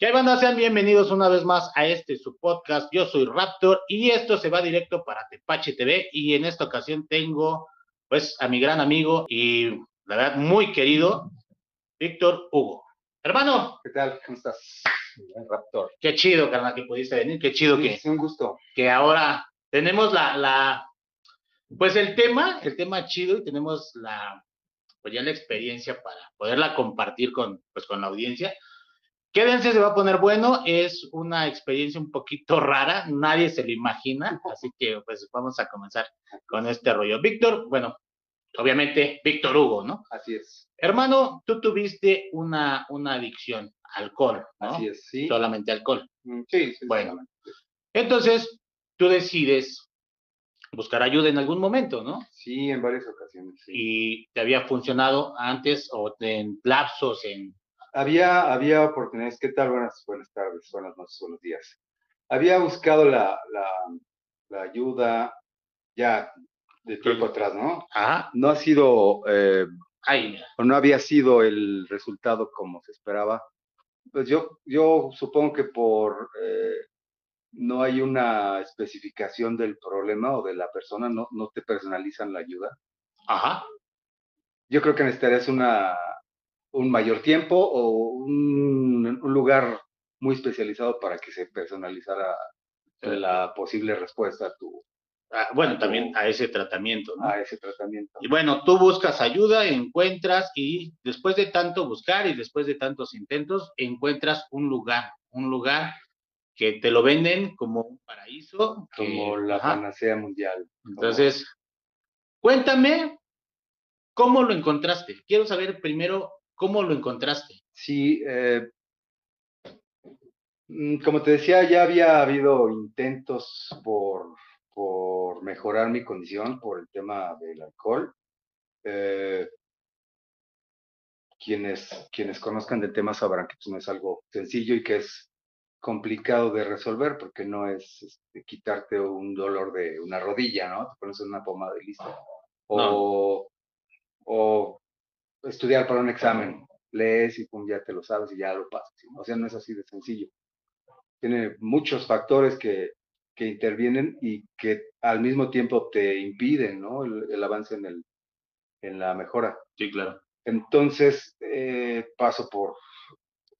¿Qué banda? Sean bienvenidos una vez más a este su podcast. Yo soy Raptor y esto se va directo para Tepache TV. Y en esta ocasión tengo, pues, a mi gran amigo y la verdad muy querido, Víctor Hugo. Hermano. ¿Qué tal? ¿Cómo estás? Raptor. Qué chido, carnal, que pudiste venir. Qué chido que. Es un gusto. Que ahora tenemos la, la, pues el tema, el tema chido y tenemos la, pues ya la experiencia para poderla compartir con, pues con la audiencia. Quédense, se va a poner bueno. Es una experiencia un poquito rara, nadie se lo imagina, así que pues vamos a comenzar con este rollo. Víctor, bueno, obviamente Víctor Hugo, ¿no? Así es. Hermano, tú tuviste una, una adicción, alcohol, ¿no? Así es, sí. Solamente alcohol. Mm, Sí, sí. Bueno. Entonces, tú decides buscar ayuda en algún momento, ¿no? Sí, en varias ocasiones. sí. Y te había funcionado antes o en lapsos, en... Había, había oportunidades. ¿Qué tal? Buenas, buenas tardes, buenas noches, buenos días. Había buscado la, la, la ayuda ya de tiempo atrás, ¿no? Ajá. No ha sido, eh, Ay, o no había sido el resultado como se esperaba. Pues yo, yo supongo que por eh, no hay una especificación del problema o de la persona, no, no te personalizan la ayuda. Ajá. Yo creo que necesitarías una, un mayor tiempo o un, un lugar muy especializado para que se personalizara la posible respuesta a, tu, Ah, bueno, también a ese tratamiento, ¿no? a ese tratamiento. Y bueno, tú buscas ayuda, encuentras y después de tanto buscar y después de tantos intentos, encuentras un lugar, un lugar que te lo venden como un paraíso. que- Como la panacea mundial. como- Entonces, cuéntame cómo lo encontraste. Quiero saber primero cómo lo encontraste. Sí, eh, mm, como te decía, ya había habido intentos por, por mejorar mi condición por el tema del alcohol. Eh, quienes, quienes conozcan del tema sabrán que pues, no es algo sencillo y que es complicado de resolver porque no es este, quitarte un dolor de una rodilla, ¿no? Te pones una pomada y listo. O, o estudiar para un examen, lees y pum, ya te lo sabes y ya lo pasas. O sea, no es así de sencillo. Tiene muchos factores que, que intervienen y que al mismo tiempo te impiden, ¿no? El, el avance en, el, en la mejora. Sí, claro. Entonces, eh, paso por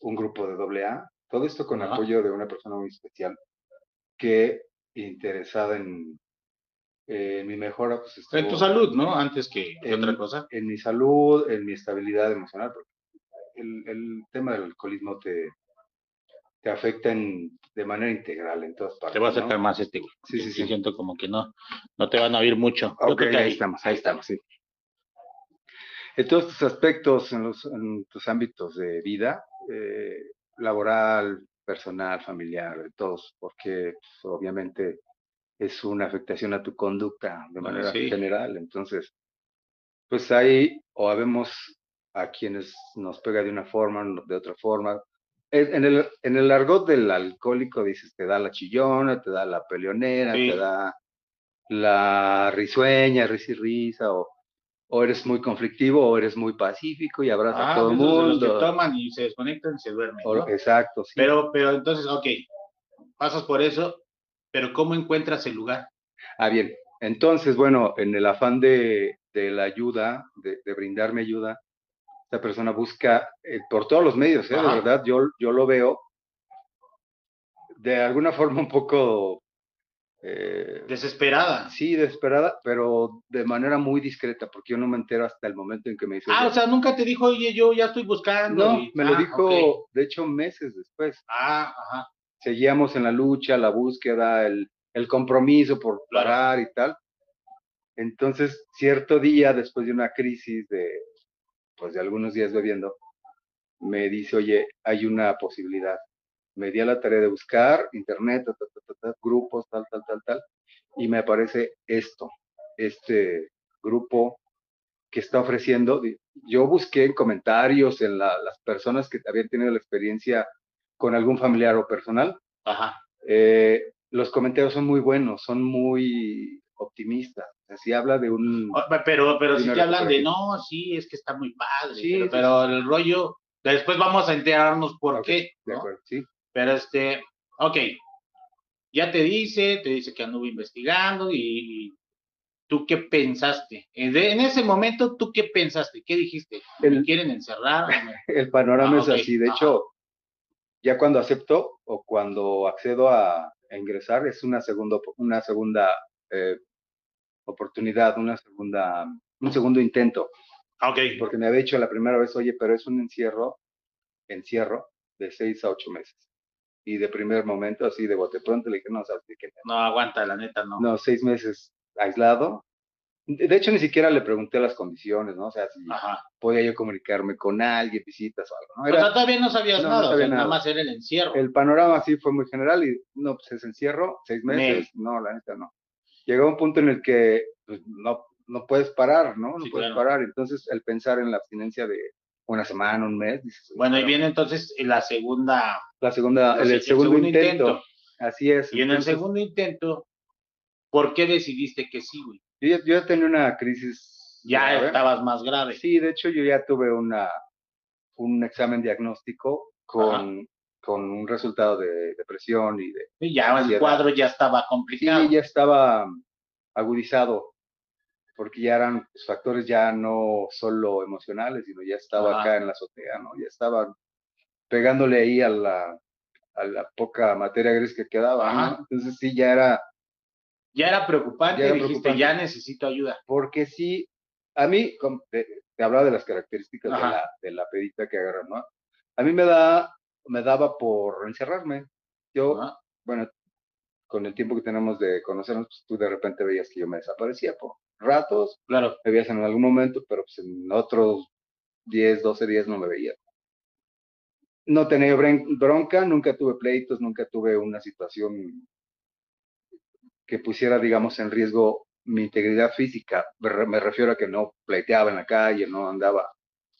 un grupo de AA, todo esto con Ajá. apoyo de una persona muy especial que interesada en, en mi mejora, pues En tu salud, ¿no? Antes que, que En- otra cosa. en mi salud, en mi estabilidad emocional, porque el, el tema del alcoholismo te, te afecta en- de manera integral en todas partes. Te voy a ¿no? acercar más este. Sí, sí, sí. Siento como que no, no te van a oír mucho. Ok, ahí estamos, ahí estamos, sí. En todos tus aspectos, en, los, en tus ámbitos de vida, eh, laboral, personal, familiar, de todos, porque pues, obviamente es una afectación a tu conducta de Bueno, manera sí. general. Entonces, pues ahí o habemos a quienes nos pega de una forma, de otra forma. En en el, en el argot del alcohólico dices, te da la chillona, te da la peleonera, Sí. te da la risueña, risa y risa, o, o eres muy conflictivo, o eres muy pacífico y abrazas Ah, a todo el los que mundo. toman y se desconectan y se duermen. O- ¿no? exacto, sí. Pero, pero entonces, ok, pasas por eso, pero ¿cómo encuentras el lugar? Ah, bien. Entonces, bueno, en el afán de, de la ayuda, de, de brindarme ayuda, esta persona busca eh, por todos los medios, ¿eh? de verdad, yo, yo lo veo de alguna forma un poco, eh, Desesperada. sí, desesperada, pero de manera muy discreta, porque yo no me entero hasta el momento en que me dice, Ah, "Oye, o sea, nunca te dijo, oye, yo ya estoy buscando. no, y- me lo ah, dijo, de hecho, meses después. Ah, ajá. Seguíamos en la lucha, la búsqueda, el, el compromiso por parar y tal. Entonces, cierto día, después de una crisis de, pues, de algunos días bebiendo, me dice, oye, hay una posibilidad. Me di a la tarea de buscar internet, ta, ta, ta, ta, ta, grupos, tal, tal, tal, tal, y me aparece esto, este grupo que está ofreciendo. Yo busqué en comentarios, en la- las personas que habían tenido la experiencia con algún familiar o personal, Ajá. eh, los comentarios son muy buenos, son muy optimistas. Así habla de un... Pero, pero si Una te hablan de, no, sí, es que está muy padre. Sí, pero, sí, pero el rollo, Después vamos a enterarnos por qué. De ¿no? acuerdo, sí. Pero este, ok, ya te dice, te dice que anduvo investigando y, y tú qué pensaste. En, de- en ese momento, ¿tú qué pensaste? ¿Qué dijiste? ¿Me El- quieren encerrar? ¿O me- El panorama Ah, es así. De ajá. hecho, ya cuando acepto o cuando accedo a, a ingresar, es una segunda, una segunda eh, oportunidad, una segunda, un segundo intento. Ok, Porque me había dicho la primera vez, oye, pero es un encierro, encierro de seis a ocho meses. Y de primer momento, así de bote pronto, le dije, no, sabes qué. no aguanta, la neta, no. No, seis meses aislado. De hecho, ni siquiera le pregunté las condiciones, ¿no? O sea, si Ajá. podía yo comunicarme con alguien, visitas o algo, ¿no? O Era- sea, todavía no sabías No, no nada, o sea, nada nada. más era el encierro. el panorama sí fue muy general y no, pues es encierro, seis meses, no, la neta no. Llegó un punto en el que pues, no, no puedes parar, ¿no? No Sí, puedes claro. parar. Entonces, el pensar en la abstinencia de una semana, un mes, dices, Bueno, y pero viene entonces la segunda, la segunda, el, el el segundo, segundo intento. intento. Así es. y en el segundo intento, ¿por qué decidiste que sí, güey? Yo, ya- yo ya tenía una crisis. Ya grave. estabas más grave. Sí, de hecho, yo ya tuve una, un examen diagnóstico con, con un resultado de depresión y de Y ya el cuadro ya estaba complicado. Sí, ya estaba agudizado, porque ya eran pues, factores ya no solo emocionales, sino ya estaba Ajá. acá en la azotea, ¿no? Ya estaba pegándole ahí a la, a la poca materia gris que quedaba, ¿no? Entonces sí, ya era, Ya era preocupante, Ya era dijiste, preocupante. ya necesito ayuda. porque sí, a mí, te, te hablaba de las características de Ajá. la, de la pedita que agarran, ¿no? A mí me da, me daba por encerrarme. Yo, ¿no? bueno, con el tiempo que tenemos de conocernos, pues tú de repente veías que yo me desaparecía por ratos, Claro. me veías en algún momento, pero pues en otros 10, 12 días no me veía. No tenía bronca, nunca tuve pleitos, nunca tuve una situación que pusiera, digamos, en riesgo mi integridad física. Me, re- me refiero a que no pleiteaba en la calle, no andaba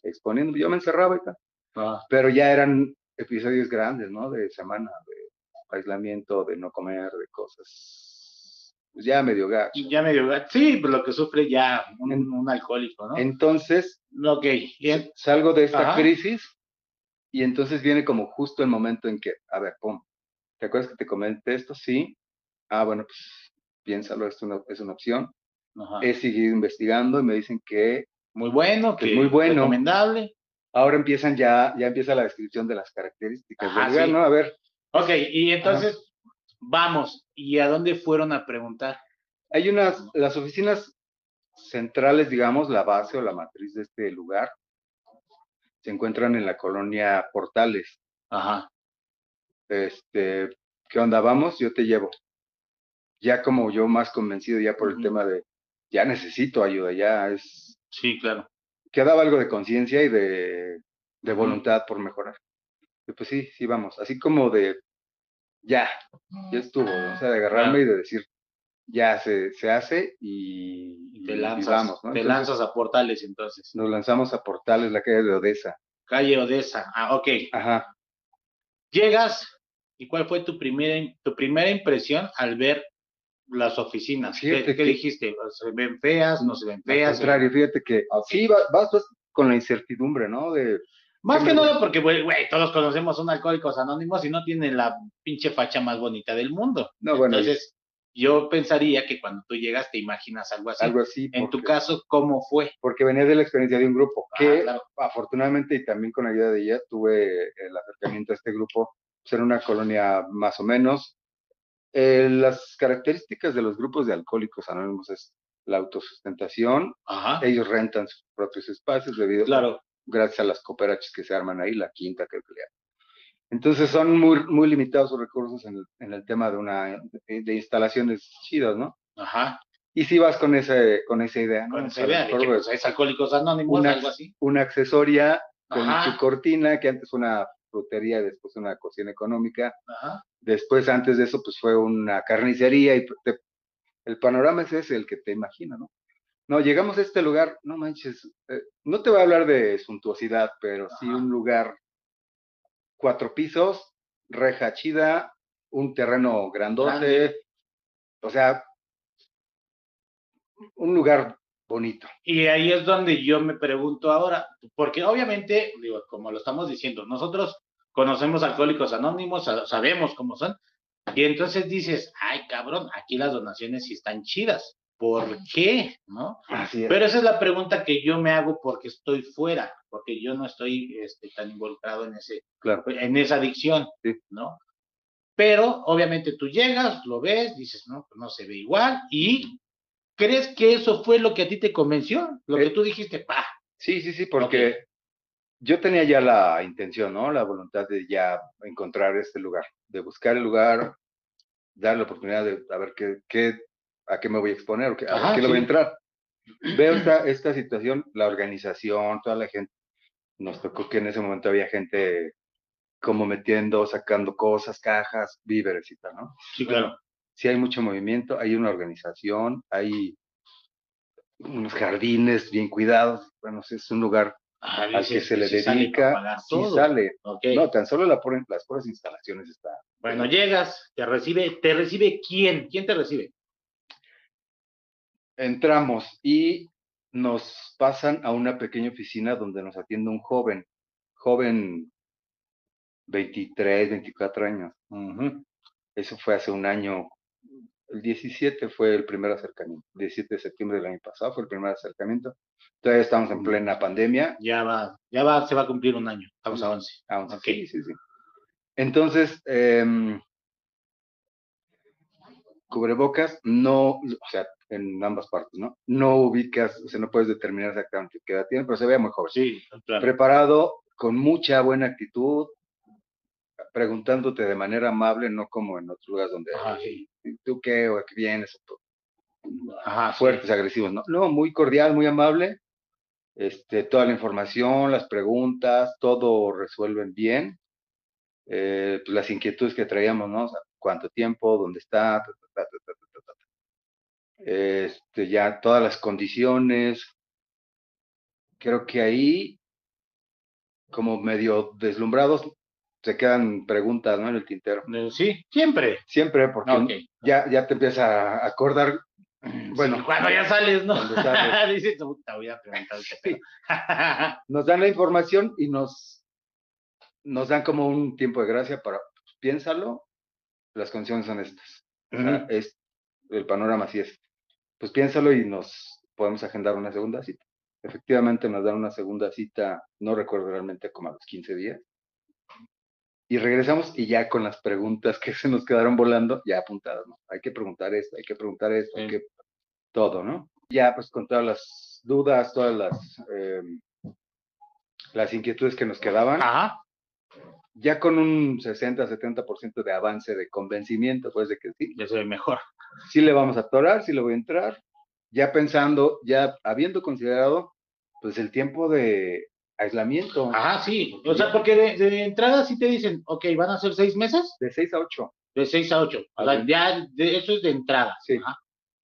exponiendo, yo me encerraba y tal. Ah, Pero ya eran episodios grandes, ¿no? De semana, de aislamiento, de no comer, de cosas. Pues ya medio gacho. ya medio. Sí, pues lo que sufre ya un, En- un alcohólico, ¿no? Entonces, ok, bien. salgo de esta Ajá. crisis y entonces viene como justo el momento en que, a ver, pum, ¿te acuerdas que te comenté esto? Sí. Ah, bueno, pues piénsalo, es una, es una opción. Ajá. He seguido investigando y me dicen que muy bueno, que que es muy bueno. recomendable. ahora empiezan ya, ya empieza la descripción de las características Ajá, del lugar, sí. ¿no? A ver, Ok, y entonces, vamos, ¿y a dónde fueron a preguntar? hay unas, las oficinas centrales, digamos, la base o la matriz de este lugar, se encuentran en la colonia Portales. Ajá. este, ¿qué onda? Vamos, yo te llevo. Ya como yo más convencido ya por el tema de, ya necesito ayuda, ya es, Sí, claro. quedaba algo de conciencia y de, de voluntad por mejorar. Y pues sí, sí, vamos, así como de, ya, ya estuvo, ¿no? o sea, de agarrarme Claro. y de decir, ya se, se hace y, Y te y lanzas, vamos, ¿no? te Entonces, lanzas a portales entonces. Nos lanzamos a Portales, la calle de Odessa. Calle Odessa. Ah, ok. Ajá. Llegas y ¿cuál fue tu primera, tu primera impresión al ver las oficinas? ¿Qué, que- dijiste? ¿Se ven feas? ¿No se ven Al feas? contrario, fíjate que sí, va- vas, vas con la incertidumbre, ¿no? De, Más ¿Qué que nada porque, güey, todos conocemos un Alcohólicos Anónimos y no tienen la pinche facha más bonita del mundo. no, bueno, Entonces, yo pensaría que cuando tú llegas te imaginas algo así. algo así. en tu caso, ¿cómo fue? porque venía de la experiencia de un grupo Ah, que claro. afortunadamente y también con ayuda de ella tuve el acercamiento a este grupo, pues era una colonia más o menos. Eh, las características de los grupos de alcohólicos anónimos es la autosustentación, Ajá. ellos rentan sus propios espacios debido Claro. gracias a las cooperaches que se arman ahí, la quinta creo que le. Entonces son muy, muy limitados sus recursos en el, en el tema de una de, de instalaciones chidas, ¿no? Ajá. Y si vas con ese, con esa idea, ¿no? Con esa idea de que pues, pues, es Alcohólicos Anónimos, una, algo así. una accesoria con Ajá. su cortina, que antes fue una frutería después una cocina económica. Ajá. Después, antes de eso, pues fue una carnicería y te- el panorama es ese, el que te imaginas, ¿no? No, llegamos a este lugar, no manches, eh, no te voy a hablar de suntuosidad, pero sí un lugar, cuatro pisos, reja chida, un terreno grandote, Grande. o sea, un lugar bonito. Y ahí es donde yo me pregunto ahora, porque obviamente, digo, como lo estamos diciendo, nosotros conocemos alcohólicos anónimos, sabemos cómo son, y entonces dices, ay cabrón, aquí las donaciones sí están chidas. ¿Por qué? ¿No? Pero esa es la pregunta que yo me hago porque estoy fuera, porque yo no estoy este, tan involucrado en ese, en esa adicción, ¿no? Pero obviamente tú llegas, lo ves, dices, no, pues no se ve igual, y crees que eso fue lo que a ti te convenció, lo que eh, tú dijiste, pa. Sí, sí, sí, porque yo tenía ya la intención, ¿no? La voluntad de ya encontrar este lugar, de buscar el lugar, dar la oportunidad de a ver qué, qué a qué me voy a exponer, a qué le voy a entrar. Veo esta, esta situación, la organización, toda la gente, nos tocó que en ese momento había gente como metiendo, sacando cosas, cajas, víveres y tal, ¿no? Sí, claro. Sí hay mucho movimiento, hay una organización, hay unos jardines bien cuidados, bueno, es un lugar ah, al que se le dedica, sí sale. No, tan solo la las puras instalaciones están. Bueno, llegas, te recibe, ¿te recibe quién? ¿Quién te recibe? entramos y nos pasan a una pequeña oficina donde nos atiende un joven, joven 23, 24 años. Eso fue hace un año. El 17 fue el primer acercamiento. 17 de septiembre del año pasado fue el primer acercamiento. Todavía estamos en plena pandemia. Ya va, ya va, se va a cumplir un año. Estamos a 11. A 11. Sí, sí, sí. Entonces, eh, cubrebocas, no, o sea, en ambas partes, ¿no? No ubicas, o sea, no puedes determinar exactamente qué edad tiene, pero se ve muy joven. Sí, claro. Preparado, con mucha buena actitud, preguntándote de manera amable, no como en otros lugares donde, Ajá, sí. ¿Tú qué? ¿O qué vienes? Ajá, fuertes, agresivos, ¿no? No, muy cordial, muy amable. Este, toda la información, las preguntas, todo resuelven bien. Eh, pues las inquietudes que traíamos, ¿no? cuánto tiempo, dónde está, este, ya todas las condiciones. Creo que ahí, como medio deslumbrados, se quedan preguntas, ¿no? En el tintero. Eh, sí, siempre. Siempre, porque ya, ya te empiezas a acordar. Bueno, cuando ya sales, ¿no? Dices, voy a preguntar Nos dan la información y nos, nos dan como un tiempo de gracia para, pues, piénsalo, las condiciones son estas. es, el panorama así es. Pues piénsalo y nos podemos agendar una segunda cita. Efectivamente nos dan una segunda cita, no recuerdo realmente como a los 15 días. Y regresamos y ya con las preguntas que se nos quedaron volando, ya apuntadas, ¿no? Hay que preguntar esto, hay que preguntar esto, hay que... Todo, ¿no? Ya pues con todas las dudas, todas las, em, las inquietudes que nos quedaban, Ajá ya con un 60-70% de avance de convencimiento, pues de que sí. Ya soy mejor. Sí le vamos a atorar, sí le voy a entrar, ya pensando, ya habiendo considerado, pues el tiempo de aislamiento. Ah, sí. O sea, porque de, entrada sí te dicen, ok, van a ser seis meses. De seis a ocho. De seis a ocho. O sea, ya de, eso es de entrada. Sí.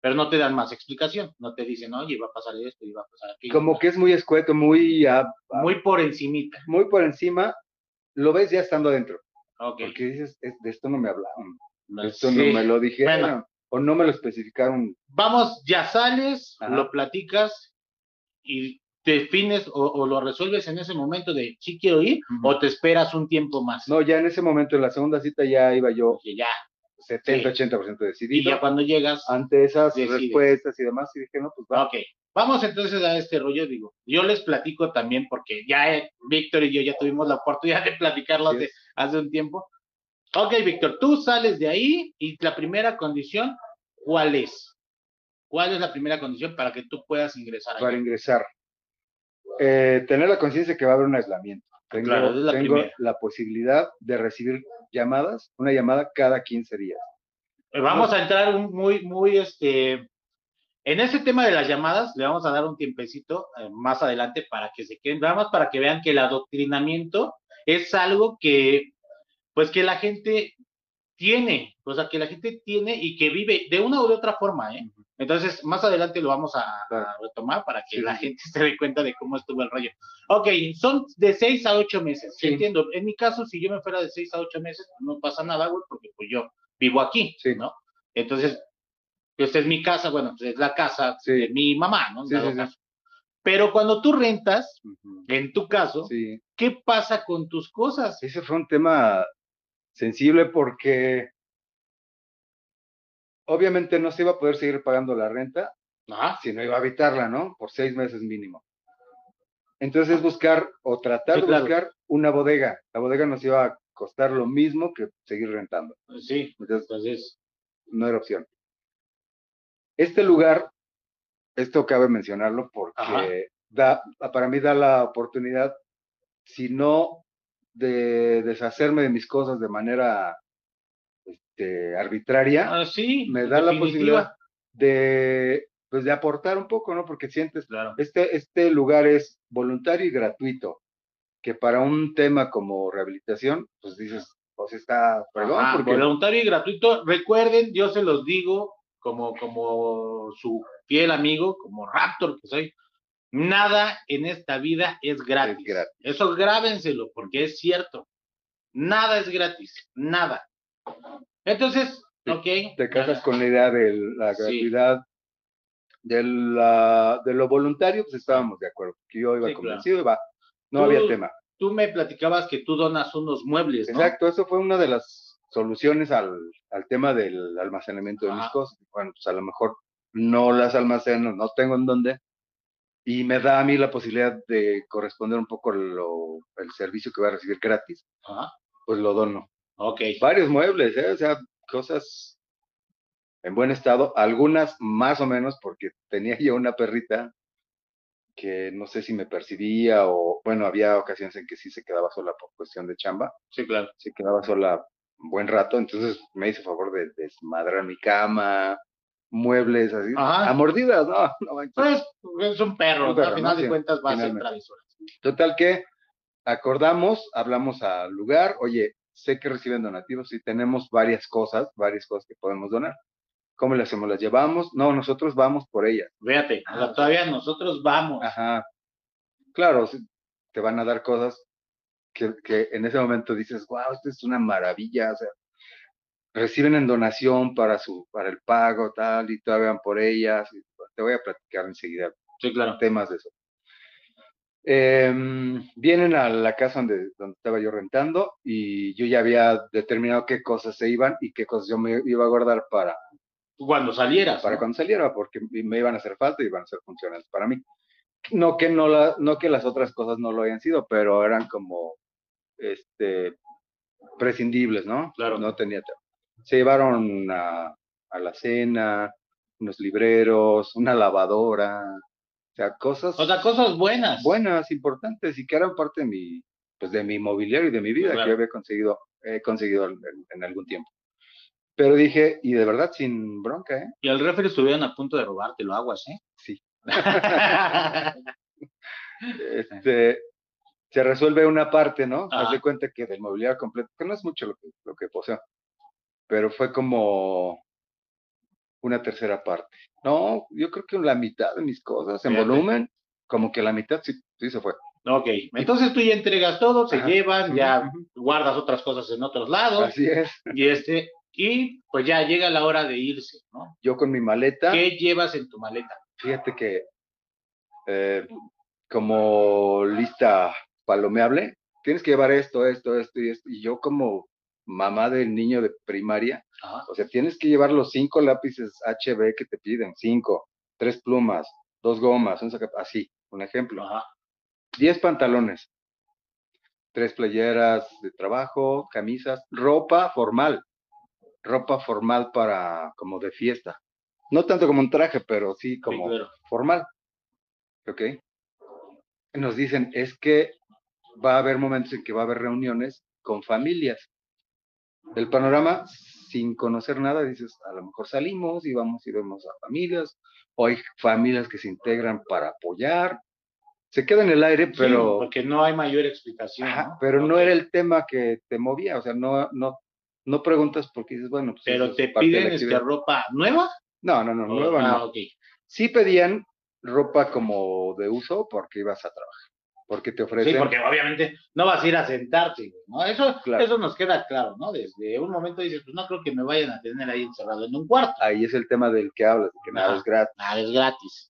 Pero no te dan más explicación. No te dicen, oye, va a pasar esto y va a pasar aquello. Como que es muy escueto, muy... muy por encimita. Muy por encima lo ves ya estando adentro. Porque dices, de esto no me hablaron, de esto no me lo dijeron, o no me lo especificaron. Vamos, ya sales, lo platicas y defines o, lo resuelves en ese momento de si quiero ir o te esperas un tiempo más. No, ya en ese momento, en la segunda cita ya iba yo. ya. 70-80% decidido. Y ya cuando llegas. Ante esas respuestas y demás, y dije, no, pues va. Ok, vamos entonces a este rollo, digo. Yo les platico también, porque ya eh, Víctor y yo ya tuvimos la oportunidad de platicarlo hace, hace un tiempo. Ok, Víctor, tú sales de ahí y la primera condición, ¿cuál es? ¿Cuál es la primera condición para que tú puedas ingresar? Para ingresar. Eh, tener la conciencia que va a haber un aislamiento. Tengo, la, tengo la, posibilidad de recibir llamadas, una llamada cada 15 días. Eh, vamos a entrar muy, muy, este, en ese tema de las llamadas, le vamos a dar un tiempecito eh, más adelante para que se queden, nada más para que vean que el adoctrinamiento es algo que, pues que la gente tiene, o sea, que la gente tiene y que vive de una u otra forma, ¿eh? Entonces, más adelante lo vamos a, retomar para que la gente se dé cuenta de cómo estuvo el rollo. Ok, son de seis a ocho meses, entiendo. En mi caso, si yo me fuera de seis a ocho meses, no pasa nada, güey, porque pues yo vivo aquí, ¿no? Entonces, esta es mi casa, bueno, pues es la casa Sí. de mi mamá, ¿no? Sí, sí, sí. Pero cuando tú rentas, en tu caso, Sí, ¿qué pasa con tus cosas? ese fue un tema sensible porque obviamente no se iba a poder seguir pagando la renta Ajá. si no iba a habitarla, ¿no? Por seis meses mínimo. Entonces es buscar o tratar Sí, de claro. buscar una bodega. La bodega nos iba a costar lo mismo que seguir rentando. Sí, Entonces entonces, no era opción. Este lugar, esto cabe mencionarlo porque Ajá. da, para mí da la oportunidad, si no de deshacerme de mis cosas de manera este, arbitraria, ah, sí, me da la definitiva. posibilidad de, pues, de aportar un poco, ¿no? Porque sientes, Claro. este, este lugar es voluntario y gratuito, que para un tema como rehabilitación, pues dices, pues está fregón, Ajá, porque voluntario y gratuito. Recuerden, yo se los digo como, como su fiel amigo, como Raptor que soy. Nada en esta vida es gratis. Es gratis. Eso grábenselo, porque es cierto. Nada es gratis. Nada. Entonces, Sí, ok. te casas con la idea de la Sí. gratuidad, de, la, de lo voluntario, pues estábamos de acuerdo, que yo iba Sí, claro. convencido y va, no Tú- había tema. Tú me platicabas que tú donas unos muebles, ¿no? Exacto, eso fue una de las soluciones al, al tema del almacenamiento de mis cosas. Bueno, pues a lo mejor no las almaceno, no tengo en dónde, y me da a mí la posibilidad de corresponder un poco lo, el servicio que voy a recibir gratis, Ajá. pues lo dono. Ok. Varios muebles, ¿eh? o sea, cosas en buen estado, algunas más o menos, porque tenía yo una perrita que no sé si me percibía o, bueno, había ocasiones en que sí se quedaba sola por cuestión de chamba Sí, claro. se quedaba sola un buen rato, entonces me hizo favor de desmadrar mi cama, muebles así, Ajá. a mordidas, no, no manches. Pues es un perro, Un Al final ¿no? de cuentas va a ser travesuras. Total que acordamos, hablamos al lugar, oye, sé que reciben donativos y tenemos varias cosas, varias cosas que podemos donar. ¿Cómo le hacemos? ¿Las llevamos? No, nosotros vamos por ellas. Fíjate, o sea, Ah, todavía nosotros vamos. Ajá. Claro, sí, te van a dar cosas que, que en ese momento dices, wow, esto es una maravilla, o sea, reciben en donación para su, para el pago, tal, y todavía van por ellas. te voy a platicar enseguida Sí, claro. temas de eso. Em, vienen a la casa donde, donde estaba yo rentando y yo ya había determinado qué cosas se iban y qué cosas yo me iba a guardar para, Cuando salieras. para ¿no? cuando saliera, porque me iban a hacer falta y iban a ser funcionales para mí. No que, no, la, no que las otras cosas no lo hayan sido, pero eran como este, prescindibles, ¿no? Claro. No tenía tema. Se llevaron a, a la cena, unos libreros, una lavadora, o sea, cosas O sea, cosas buenas. buenas, importantes y que eran parte de mi, pues de mi mobiliario y de mi vida Claro. que yo había conseguido, he conseguido en, en algún tiempo. Pero dije, y de verdad sin bronca, ¿eh? Y al refri estuvieron a punto de robártelo, aguas, ¿eh? Sí. Este, se resuelve una parte, ¿no? Haz de cuenta que del mobiliario completo, que no es mucho lo que, lo que poseo, pero fue como una tercera parte. No, yo creo que la mitad de mis cosas en Fíjate. volumen, como que la mitad sí, sí se fue. ok, entonces tú ya entregas todo, se Ajá. llevan, ya guardas otras cosas en otros lados, Así es. y este, y pues ya llega la hora de irse, ¿no? Yo con mi maleta, ¿Qué llevas en tu maleta? fíjate que eh, como lista palomeable, tienes que llevar esto, esto, esto y esto. Y yo como mamá del niño de primaria, Ajá. o sea, tienes que llevar los cinco lápices HB que te piden, cinco, tres plumas, dos gomas, un así, un ejemplo. Ajá. Diez pantalones, tres playeras de trabajo, camisas, ropa formal, ropa formal para como de fiesta. No tanto como un traje, pero sí Sí, como claro. formal. ¿Ok? Nos dicen, es que va a haber momentos en que va a haber reuniones con familias. El panorama, sin conocer nada, dices, a lo mejor salimos y vamos y vemos a familias, o hay familias que se integran para apoyar. Se queda en el aire, Sí, pero, porque no hay mayor explicación. ajá, ¿no? pero no era el tema que te movía, o sea, no, no, no preguntas porque dices, bueno, pues Pero te piden este, actividad. ropa nueva. No, no, no, o- nueva ah, no. ok. Sí pedían ropa como de uso porque ibas a trabajar. Porque te ofrecen. Sí, porque obviamente no vas a ir a sentarte, ¿no? Eso, Claro. eso nos queda claro, ¿no? Desde un momento dices, pues no creo que me vayan a tener ahí encerrado en un cuarto. Ahí es el tema del que hablas, de que nada es gratis. Nada, es gratis.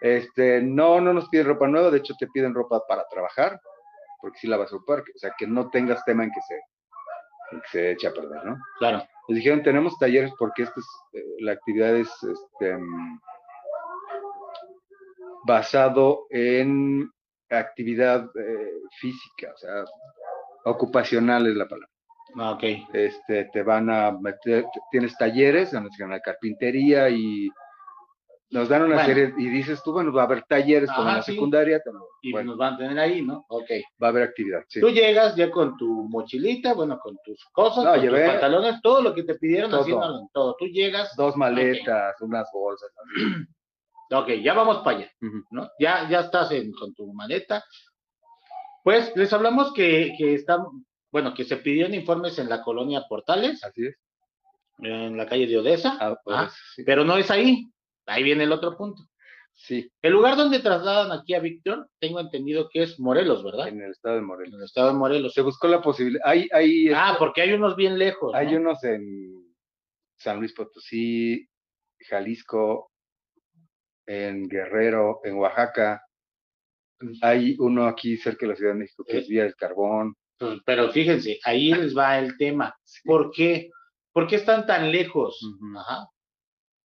Este, no, no nos piden ropa nueva, de hecho te piden ropa para trabajar, porque si la vas a ocupar, o sea, que no tengas tema en que se, en que se eche a perder, ¿no? Claro. Les dijeron, tenemos talleres porque esta es, eh, la actividad es este, mm, basado en actividad eh, física, o sea, ocupacional es la palabra. Ah, Ok. Este, te van a meter, tienes talleres, se llama carpintería y nos dan una Bueno. serie, y dices tú, bueno, va a haber talleres como en Ajá, la sí. secundaria, Y nos van a tener ahí, ¿no? Ok. va a haber actividad, sí. Tú llegas ya con tu mochilita, bueno, con tus cosas, No, con llevé tus pantalones, todo lo que te pidieron, todo. haciéndolo en todo. Tú llegas, Dos maletas, unas bolsas, así. Ok, ya vamos para allá. ¿no? Ya, ya estás en, con tu maleta. Pues les hablamos que, que están, bueno, que se pidieron informes en la colonia Portales, así es. en la calle de Odessa, Ah, pues, Ah, sí, pero no es ahí. Ahí viene el otro punto. sí, El lugar donde trasladan aquí a Víctor, tengo entendido que es Morelos, ¿verdad? en el estado de En Morelos. el estado de Morelos. Se buscó la posibilidad, hay, hay, Ah, porque hay unos bien lejos. hay ¿no? unos en San Luis Potosí, Jalisco, en Guerrero, en Oaxaca. Hay uno aquí cerca de la Ciudad de México que Eh. es Vía del Carbón. Pues, Pero fíjense, ahí les va el tema. ¿Por qué? ¿Por qué están tan lejos? Ajá.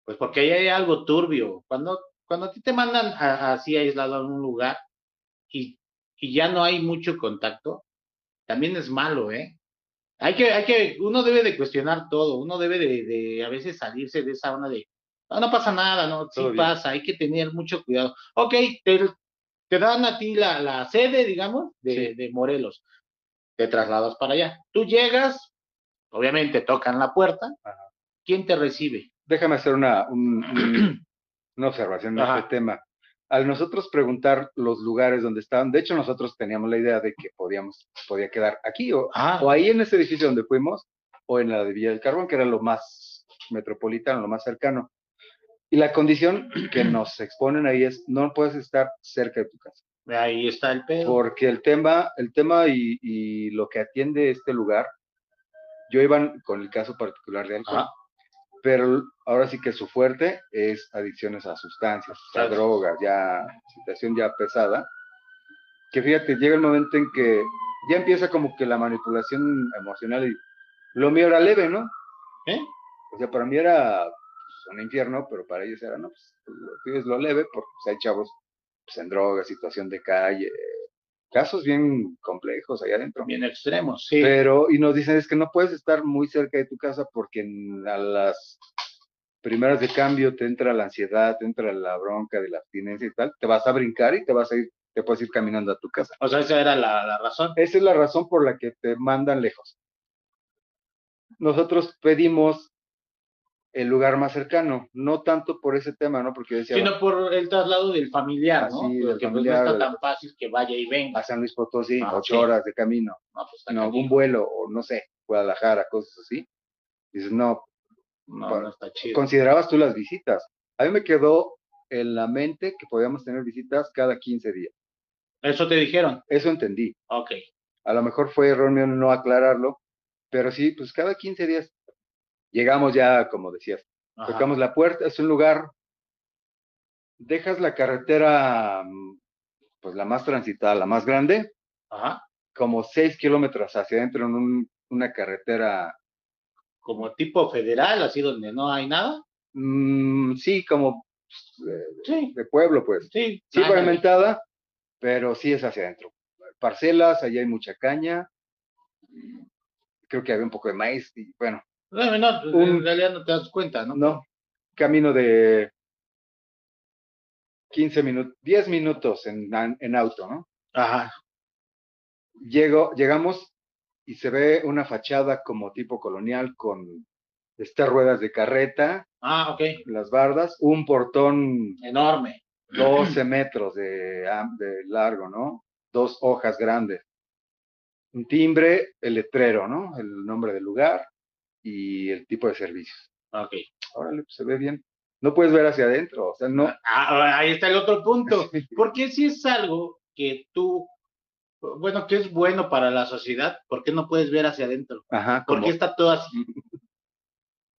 Pues porque ahí hay algo turbio. Cuando, cuando a ti te mandan a- así aislado a un lugar y, y ya no hay mucho contacto, también es malo, ¿eh? Hay que, hay que, uno debe de cuestionar todo, uno debe de, de a veces salirse de esa onda de, no, no pasa nada, no, sí pasa, hay que tener mucho cuidado. Ok, te, te dan a ti la, la sede, digamos, de, Sí. de Morelos, te trasladas para allá. Tú llegas, obviamente tocan la puerta, Ajá. ¿quién te recibe? Déjame hacer una, un- un- una observación en este tema. Al nosotros preguntar los lugares donde estaban, de hecho nosotros teníamos la idea de que podíamos, podía quedar aquí o, Ah, o ahí en ese edificio donde fuimos, o en la de Villa del Carbón, que era lo más metropolitano, lo más cercano. Y la condición que nos exponen ahí es, no puedes estar cerca de tu casa, ahí está el pedo. porque el tema, el tema y, y lo que atiende este lugar, yo iba con el caso particular de alcohol, Ajá. pero ahora sí que su fuerte es adicciones a sustancias, a drogas, ya situación ya pesada, que fíjate, llega el momento en que ya empieza como que la manipulación emocional y lo mío era leve, ¿no? ¿Eh? O sea, para mí era un infierno, pero para ellos era, no, pues lo tuyo es lo leve, porque pues, hay chavos pues, en drogas, situación de calle, casos bien complejos allá adentro. Bien extremos, sí. Pero, y nos dicen, es que no puedes estar muy cerca de tu casa porque en- a las primeras de cambio te entra la ansiedad, te entra la bronca de la abstinencia y tal, te vas a brincar y te vas a ir, te puedes ir caminando a tu casa. O sea, esa era la, la razón. Esa es la razón por la que te mandan lejos. Nosotros pedimos el lugar más cercano, no tanto por ese tema, ¿no? Porque yo decía, Sino por el traslado del familiar, ¿no? Ah, sí, Porque pues, familiar, no está tan fácil que vaya y venga. a San Luis Potosí, Ah, ocho sí. horas de camino, No, pues está no, un vuelo, o no sé, Guadalajara, cosas así. Dices, no, No, no está chido. considerabas tú las visitas. A mí me quedó en la mente que podíamos tener visitas cada 15 días. Eso te dijeron. Eso entendí. Ok. A lo mejor fue error mío no aclararlo, pero sí, pues cada 15 días llegamos ya, como decías, Ajá. tocamos la puerta, es un lugar, dejas la carretera, mm, pues la más transitada, la más grande, Ajá. como 6 kilómetros hacia adentro en un- una carretera, Como tipo federal, así donde no hay nada. mm, sí, como Sí, de pueblo, pues. sí. Sí, pavimentada, pero sí es hacia adentro. Parcelas, allá hay mucha caña. Creo que había un poco de maíz y bueno, No, no, Un- en realidad no te das cuenta, ¿no? no. Camino de 15 minutos, 10 minutos en, en auto, ¿no? Ajá. Llego, llegamos y se ve una fachada como tipo colonial con estas ruedas de carreta, Ah, ok. las bardas, un portón Enorme. 12 metros de, de largo, ¿no? Dos hojas grandes. Un timbre, el letrero, ¿no? El nombre del lugar y el tipo de servicios. Ok. Órale, pues se ve bien. No puedes ver hacia adentro, o sea, no. Ah, ahí está el otro punto. Porque si es algo que tú, bueno, que es bueno para la sociedad, ¿por qué no puedes ver hacia adentro? Ajá, ¿Por qué está todo así?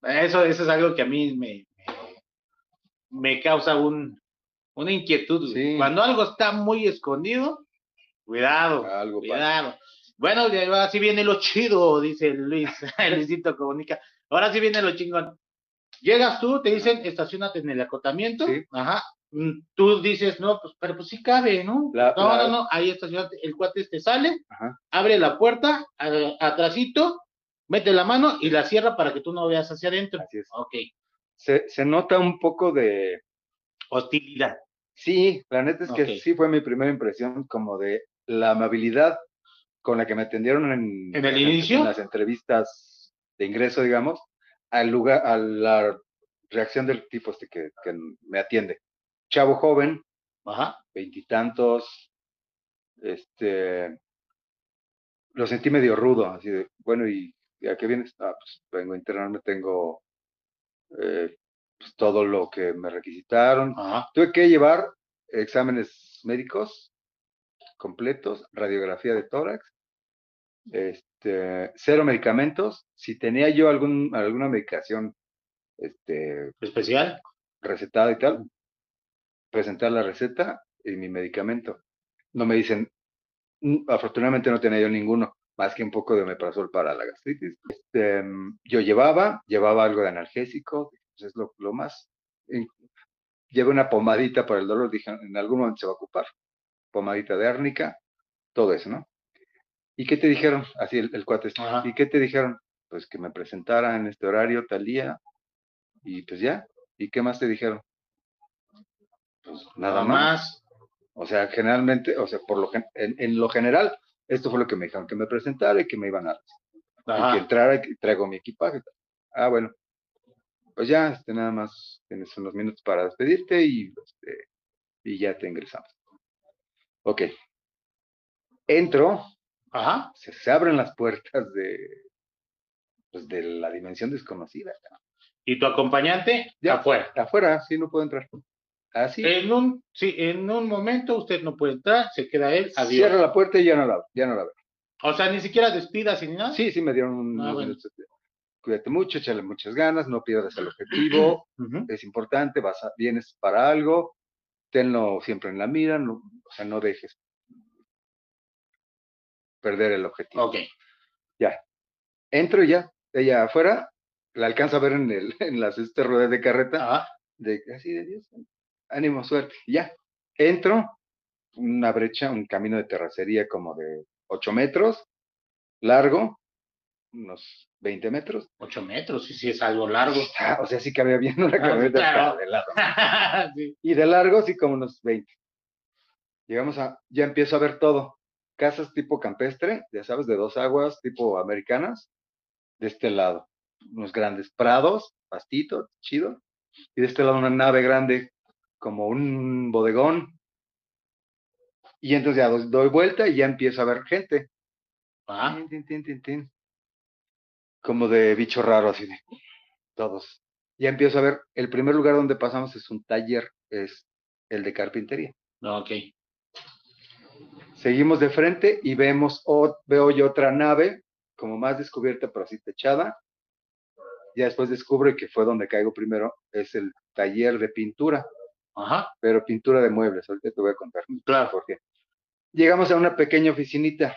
Eso, eso es algo que a mí me, me, me causa un, una inquietud. Sí. Cuando algo está muy escondido, cuidado, algo pasa. Bueno, ahora sí viene lo chido, dice Luis, Luisito comunica. Ahora sí viene lo chingón. Llegas tú, te dicen, estacionate en el acotamiento. Sí. Ajá. Mm, Tú dices, no, pues, pero pues sí cabe, ¿no? La- no, la- no, no, ahí estacionate. El cuate te sale, Ajá. abre la puerta, atrasito, mete la mano y la cierra para que tú no veas hacia adentro. Así es. Ok. Se, se nota un poco de, Hostilidad. sí, la neta es que sí fue mi primera impresión como de la amabilidad con la que me atendieron en, ¿En el las- inicio? en las entrevistas de ingreso, digamos, al lugar, a la reacción del tipo este que, que me atiende. Chavo joven, veintitantos, este, lo sentí medio rudo, así de, bueno, ¿y y a qué vienes? Ah, pues vengo a internarme, tengo eh, pues, todo lo que me requisitaron. Ajá. Tuve que llevar exámenes médicos completos, radiografía de tórax, este, cero medicamentos. Si tenía yo algún, alguna medicación este, Especial. recetada y tal, presentar la receta y mi medicamento. No me dicen, "Mm, afortunadamente no tenía yo ninguno, más que un poco de omeprazol para la gastritis. Este, yo llevaba, llevaba algo de analgésico, pues es lo, lo más. Llevé una pomadita para el dolor, dije, en algún momento se va a ocupar. Pomadita de árnica, todo eso, ¿no? ¿Y qué te dijeron? Así el, el cuate. Ajá. ¿Y qué te dijeron? Pues que me presentara en este horario, tal día, y pues ya. ¿Y qué más te dijeron? Pues nada más. O sea, generalmente, o sea, por lo en, en lo general, esto fue lo que me dijeron, que me presentara y que me iban a y que entrara y que traigo mi equipaje. Ah, bueno. Pues ya, este, nada más tienes unos minutos para despedirte y, este, y ya te ingresamos. Ok. Entro, Ajá. se, se abren las puertas de, pues, de la dimensión desconocida. Y tu acompañante Ya. afuera. Afuera, sí, no puedo entrar. Así. En un, sí, en un momento usted no puede entrar, se queda él, adiós. Cierra la puerta y ya no la, ya no la veo. O sea, ni siquiera despidas ni nada. Sí, sí, me dieron un, Ah, bueno. Cuídate mucho, échale muchas ganas, no pierdas el objetivo, es importante, vas a- vienes para algo, tenlo siempre en la mira, no, o sea, no dejes perder el objetivo. Ok. Entro y ya, ella afuera, la alcanzo a ver en, el, en las este, ruedas de carreta, Ajá. de así de Dios, ánimo, suerte, ya. Entro, una brecha, un camino de terracería como de 8 metros, largo, unos 20 metros, Ocho metros, sí, sí, es algo largo. Ah, o sea, sí cabía bien una Ah, camioneta claro. de lado. Sí. Y de largo, sí, como unos 20. Llegamos a, ya empiezo a ver todo. Casas tipo campestre, ya sabes, de dos aguas, tipo americanas, de este lado. Unos grandes prados, pastito, chido. Y de este lado una nave grande, como un bodegón. Y entonces ya doy, vuelta y ya empiezo a ver gente. Ah, tin, tin, tin. Como de bicho raro, así de todos. Ya empiezo a ver, el primer lugar donde pasamos es un taller, es el de carpintería. ok. Seguimos de frente y vemos, o- veo yo otra nave, como más descubierta, pero así techada. Ya después descubro que fue donde caigo primero, es el taller de pintura, Ajá. pero pintura de muebles. Ahorita te voy a contar Claro. por qué. Llegamos a una pequeña oficinita,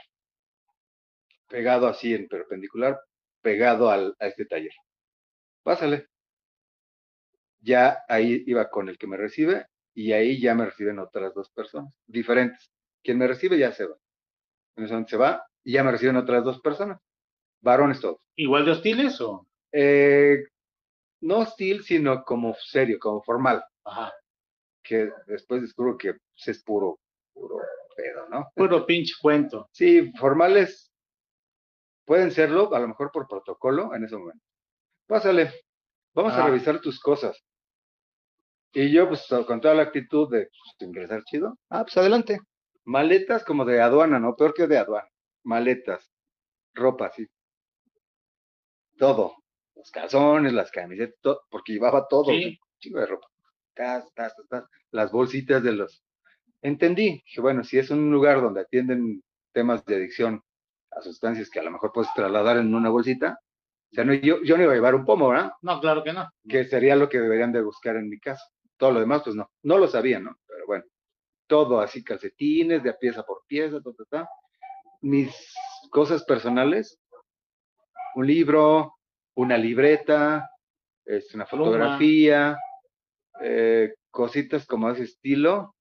pegado así en perpendicular, pegado al, a este taller. Pásale. Ya ahí iba con el que me recibe y ahí ya me reciben otras dos personas diferentes. Quien me recibe ya se va. En ese momento se va y ya me reciben otras dos personas. Varones todos. ¿Igual de hostiles o? Eh, no hostil, sino como serio, como formal. Ajá. Que después descubro que pues, es puro, puro pedo, ¿no? Puro pinche cuento. Sí, formales pueden serlo, a lo mejor por protocolo en ese momento. Pásale, vamos a Ah. revisar tus cosas. Y yo, pues, con toda la actitud de pues, ingresar chido, ah, pues adelante. Maletas como de aduana, ¿no? Peor que de aduana. Maletas, ropa, sí. Todo. Los calzones, las camisetas, todo, porque llevaba todo, Sí. un chingo de ropa. Tas, tas, tas, tas. Las bolsitas de los, entendí. Dije, bueno, si es un lugar donde atienden temas de adicción a sustancias que a lo mejor puedes trasladar en una bolsita, o sea, no, yo, yo no iba a llevar un pomo, ¿verdad? No, claro que no. Que sería lo que deberían de buscar en mi caso. Todo lo demás, pues no, no lo sabía, ¿no? Pero bueno, todo así, calcetines, de pieza por pieza, ta, ta, ta. Mis cosas personales, un libro, una libreta, es una Pluma. fotografía, eh, cositas como de ese estilo.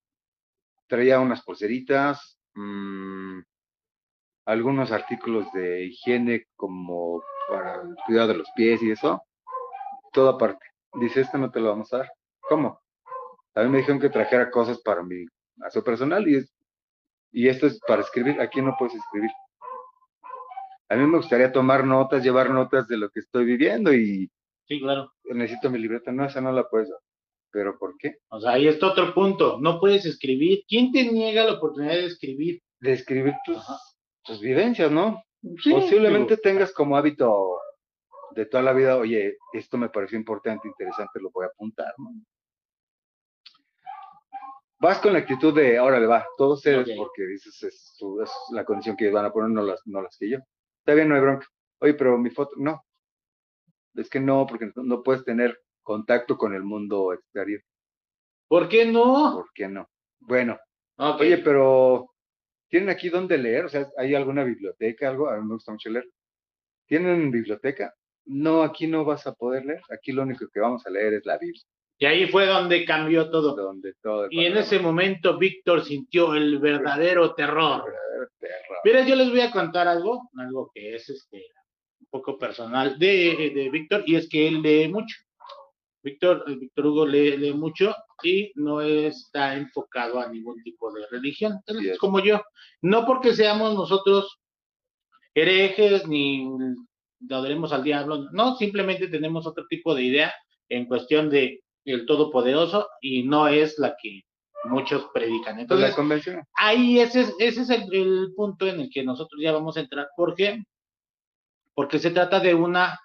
Traía unas pulseritas, mm, algunos artículos de higiene como para el cuidado de los pies y eso. Todo aparte. Dice, esto no te lo vamos a dar. ¿Cómo? A mí me dijeron que trajera cosas para mi aseo personal y, es- y esto es para escribir. Aquí no puedes escribir. A mí me gustaría tomar notas, llevar notas de lo que estoy viviendo y Sí, claro. necesito mi libreta. No, esa no la puedes dar. ¿Pero por qué? O sea, ahí está otro punto. No puedes escribir. ¿Quién te niega la oportunidad de escribir? De escribir tus, Ajá. Tus vivencias, ¿no? Sí, Posiblemente tengas como hábito de toda la vida, oye, esto me pareció importante, interesante, lo voy a apuntar, ¿no? Vas con la actitud de, órale, va, todos eres, Ok. porque dices, es, la condición que van a poner, no las, no las que yo. Está bien, no hay bronca. Oye, pero mi foto, no. Es que no, porque no, no puedes tener contacto con el mundo exterior. ¿Por qué no? ¿Por qué no? Bueno. Oye, pero ¿tienen aquí dónde leer? O sea, ¿hay alguna biblioteca, algo? A mí me gusta mucho leer. ¿Tienen biblioteca? No, aquí no vas a poder leer. Aquí lo único que vamos a leer es la Biblia, Y ahí fue donde cambió todo. donde todo el Y en ese momento Víctor sintió el verdadero terror. verdadero terror. Mira, yo les voy a contar algo, algo que es este un poco personal de, de Víctor, y es que él lee mucho. Víctor, eh, Víctor Hugo lee, lee mucho y no está enfocado a ningún tipo de religión. Es como yo. No porque seamos nosotros herejes ni adoremos al diablo, no, simplemente tenemos otro tipo de idea en cuestión de el todopoderoso y no es la que muchos predican. Entonces, la convención. ahí ese es, ese es el, el punto en el que nosotros ya vamos a entrar. ¿Por qué? Porque se trata de una,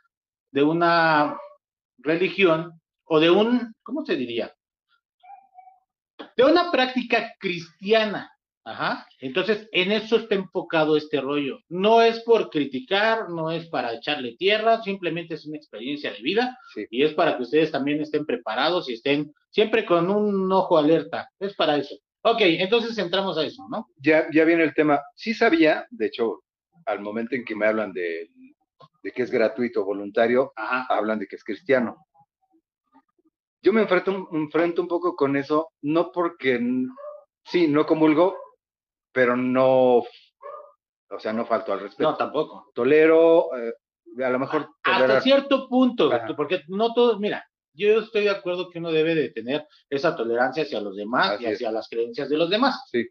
de una religión o de un, ¿cómo se diría? De una práctica cristiana. Ajá. Entonces, en eso está enfocado este rollo. No es por criticar, no es para echarle tierra, simplemente es una experiencia de vida Sí. y es para que ustedes también estén preparados y estén siempre con un ojo alerta. Es para eso. Ok, entonces entramos a eso, ¿no? Ya, ya viene el tema. Sí sabía, de hecho, al momento en que me hablan de, de que es gratuito, voluntario, Ajá. hablan de que es cristiano. Yo me enfrento, enfrento un poco con eso, no porque, sí, no comulgo, pero no, o sea, no falto al respeto. No, tampoco. Tolero, eh, a lo mejor Hasta cierto punto, Ajá. porque no todos, mira, yo estoy de acuerdo que uno debe de tener esa tolerancia hacia los demás Así y es. hacia las creencias de los demás. Sí.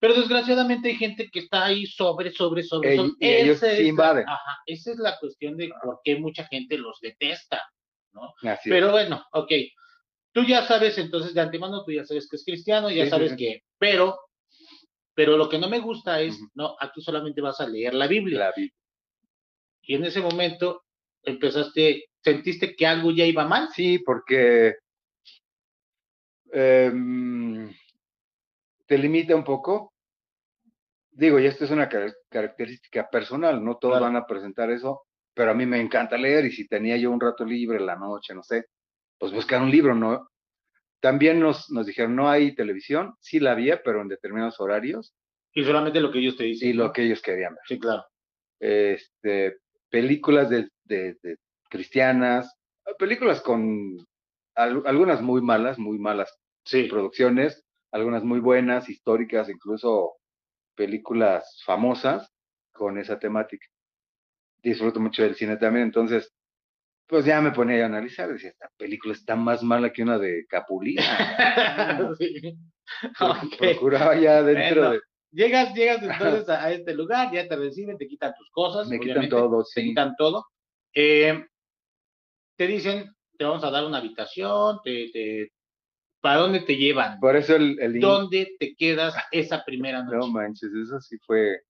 Pero desgraciadamente hay gente que está ahí sobre, sobre, sobre, Ey, sobre. y ellos Esa invaden. ajá, esa es la cuestión de por qué mucha gente los detesta. Así es. Pero bueno, ok. Tú ya sabes, entonces de antemano, tú ya sabes que es cristiano, ya Sí, sabes sí. que, pero, pero lo que no me gusta es, Ujú. no, aquí solamente vas a leer la Biblia. La Biblia. Y en ese momento empezaste, sentiste que algo ya iba mal. Sí, porque em, te limita un poco. Digo, y esto es una car- característica personal, no todos Claro. van a presentar eso, pero a mí me encanta leer y si tenía yo un rato libre en la noche, no sé, pues buscar un libro, ¿no? También nos, nos dijeron, no hay televisión, sí la había, pero en determinados horarios, Y solamente lo que ellos te dicen. y lo que ellos querían ver. Sí, claro. este, películas de, de- de cristianas, películas con al- algunas muy malas, muy malas Sí. producciones, algunas muy buenas, históricas, incluso películas famosas con esa temática. Disfruto mucho del cine también, entonces, pues ya me ponía a analizar, decía, esta película está más mala que una de Capulina. Sí. Pro- Ok. Procuraba ya dentro Bueno, de... Llegas, llegas entonces a, a este lugar, ya te reciben, te quitan tus cosas. Me quitan todo, Te sí. quitan todo. Eh, te dicen, te vamos a dar una habitación, te, te, ¿para dónde te llevan? Por eso el... el ¿Dónde te quedas esa primera noche? No manches, eso sí fue.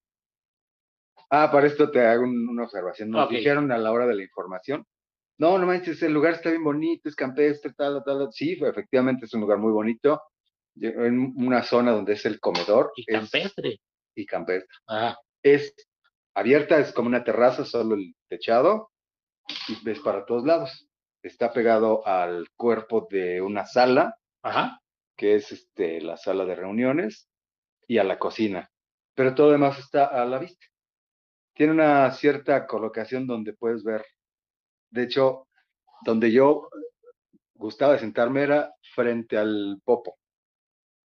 Ah, para esto te hago un- una observación. Nos dijeron a la hora de la información. No, no manches, el lugar está bien bonito, es campestre, tal, tal, tal. Sí, efectivamente es un lugar muy bonito. en una zona donde es el comedor. Y es- campestre. y campestre. Ah, Es abierta, es como una terraza, solo el techado, y ves para todos lados. Está pegado al cuerpo de una sala, ajá. que es este, la sala de reuniones, y a la cocina. Pero todo demás está a la vista. Tiene una cierta colocación donde puedes ver. De hecho, donde yo gustaba de sentarme era frente al popo.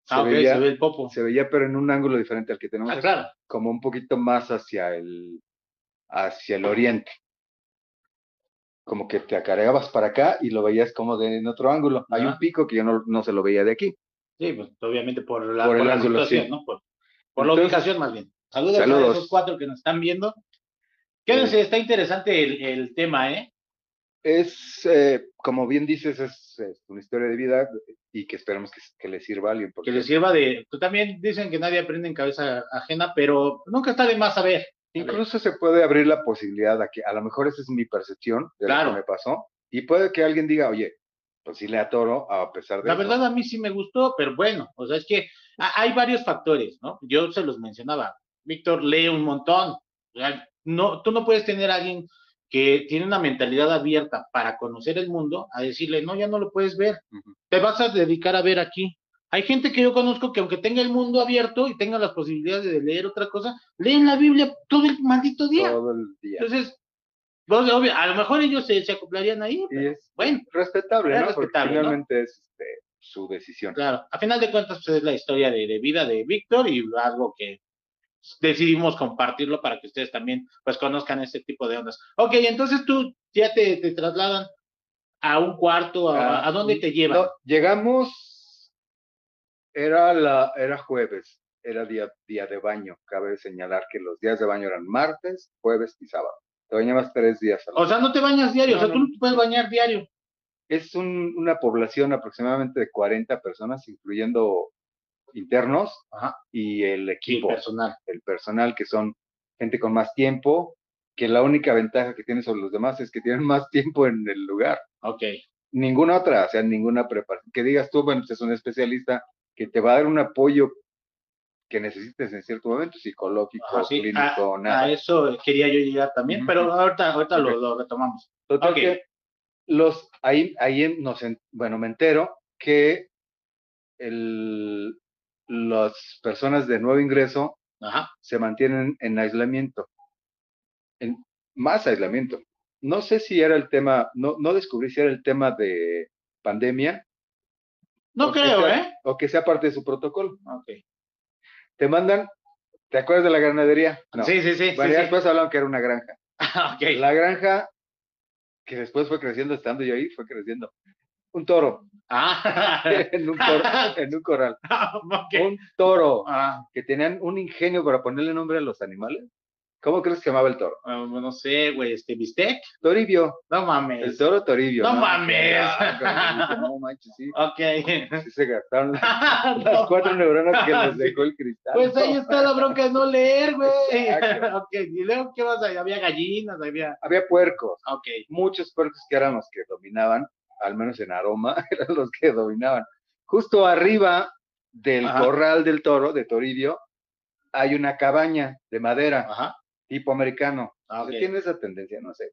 Se, Ah, ok, veía, se ve el popo. se veía, pero en un ángulo diferente al que tenemos Ah, claro. como un poquito más hacia el, hacia el oriente. Como que te acareabas para acá y lo veías como de, en otro ángulo. Hay un pico que yo no, no se lo veía de aquí. Sí, pues obviamente por la, Por el la ángulo, situación, sí. ¿no? Por, por la Entonces- ubicación más bien. Saludos, a esos cuatro que nos están viendo. Quédense, está interesante el, el tema, ¿eh? Es, eh, como bien dices, es, es una historia de vida y que esperamos que, que le sirva a alguien. Porque Que les sirva de... Tú también dicen que nadie aprende en cabeza ajena, pero nunca está de más saber. incluso se puede abrir la posibilidad a que a lo mejor esa es mi percepción de Claro. lo que me pasó. Y puede que alguien diga, oye, pues sí le atoro a pesar de La eso. verdad a mí sí me gustó, pero bueno, o sea, es que ha- hay varios factores, ¿no? Yo se los mencionaba. Víctor lee un montón. No, tú no puedes tener a alguien que tiene una mentalidad abierta para conocer el mundo a decirle, no, ya no lo puedes ver. Te vas a dedicar a ver aquí. Hay gente que yo conozco que aunque tenga el mundo abierto y tenga las posibilidades de leer otra cosa, leen la Biblia todo el maldito día. todo el día. Entonces, pues, obvio, a lo mejor ellos se, se acoplarían ahí. Y pero es bueno, respetable, Es ¿no? Respetable, ¿no? finalmente es este, su decisión. Claro, a final de cuentas pues, es la historia de, de vida de Víctor y algo que decidimos compartirlo para que ustedes también pues conozcan este tipo de ondas. Ok, entonces tú ya te, te trasladan a un cuarto, a, Ah, ¿a dónde te llevan? No, llegamos, era, la, era jueves, era día, día de baño. Cabe señalar que los días de baño eran martes, jueves y sábado. Te bañabas tres días. a la O sea, no te bañas diario, No, o sea, tú no. no te puedes bañar diario. Es un- una población aproximadamente de 40 personas, incluyendo internos Ajá. y el equipo, personal. el personal, que son gente con más tiempo, que la única ventaja que tiene sobre los demás es que tienen más tiempo en el lugar. Ok. Ninguna otra, o sea, ninguna preparación. Que digas tú, bueno, pues es un especialista que te va a dar un apoyo que necesites en cierto momento, psicológico, Ajá, sí, clínico, a, nada. a eso quería yo llegar también, pero ahorita, ahorita lo, lo retomamos. Total ok. que los, ahí, ahí nos, en- bueno, me entero que el, las personas de nuevo ingreso Ajá. se mantienen en aislamiento, en más aislamiento. No sé si era el tema, no, no descubrí si era el tema de pandemia No creo, sea- ¿eh? o que sea parte de su protocolo. Ok. Te mandan, ¿te acuerdas de la ganadería? No. Sí, sí, sí. sí, ya sí. después hablaron que era una granja. ok. La granja, que después fue creciendo, estando yo ahí, fue creciendo. Un toro, Ah. en un, cor- en un corral. ok. Un toro, Ah, que tenían un ingenio para ponerle nombre a los animales. ¿Cómo crees que se llamaba el toro? ah, no sé, güey, este bistec. Toribio, No mames. el toro Toribio. No mames. Ah, No manches, sí. Ok. Sí se gastaron las cuatro neuronas que les dejó el cristal. Pues ahí está la bronca de no leer, güey. Ok, y luego, ¿qué vas a Había gallinas, había. Había puercos, Ok. muchos puercos que eran los que dominaban, al menos en aroma, eran los que dominaban. Justo arriba del Ajá. corral del toro, de Toribio, hay una cabaña de madera, Ajá. tipo americano. Ah, O sea, ok. Tiene esa tendencia, no sé.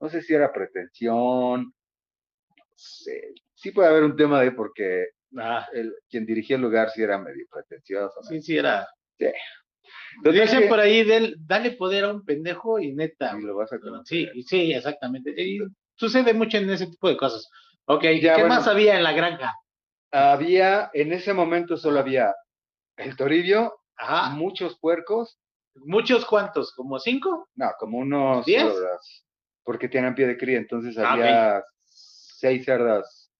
No sé si era pretensión. No sé. Sí puede haber un tema de porque Ah, el, quien dirigía el lugar sí era medio pretencioso. ¿no? sí, sí, era. Total Dicen que- por ahí, del, dale poder a un pendejo y neta. y lo vas a conocer. Sí, sí, exactamente. Y sucede mucho en ese tipo de cosas. Ok, Ya, ¿qué bueno. más había en la granja? Había, en ese momento solo había el toribio, Ajá. muchos puercos, ¿Muchos cuantos? ¿Como cinco? no, como unos ¿Diez? porque tienen pie de cría, entonces Ah, había seis cerdas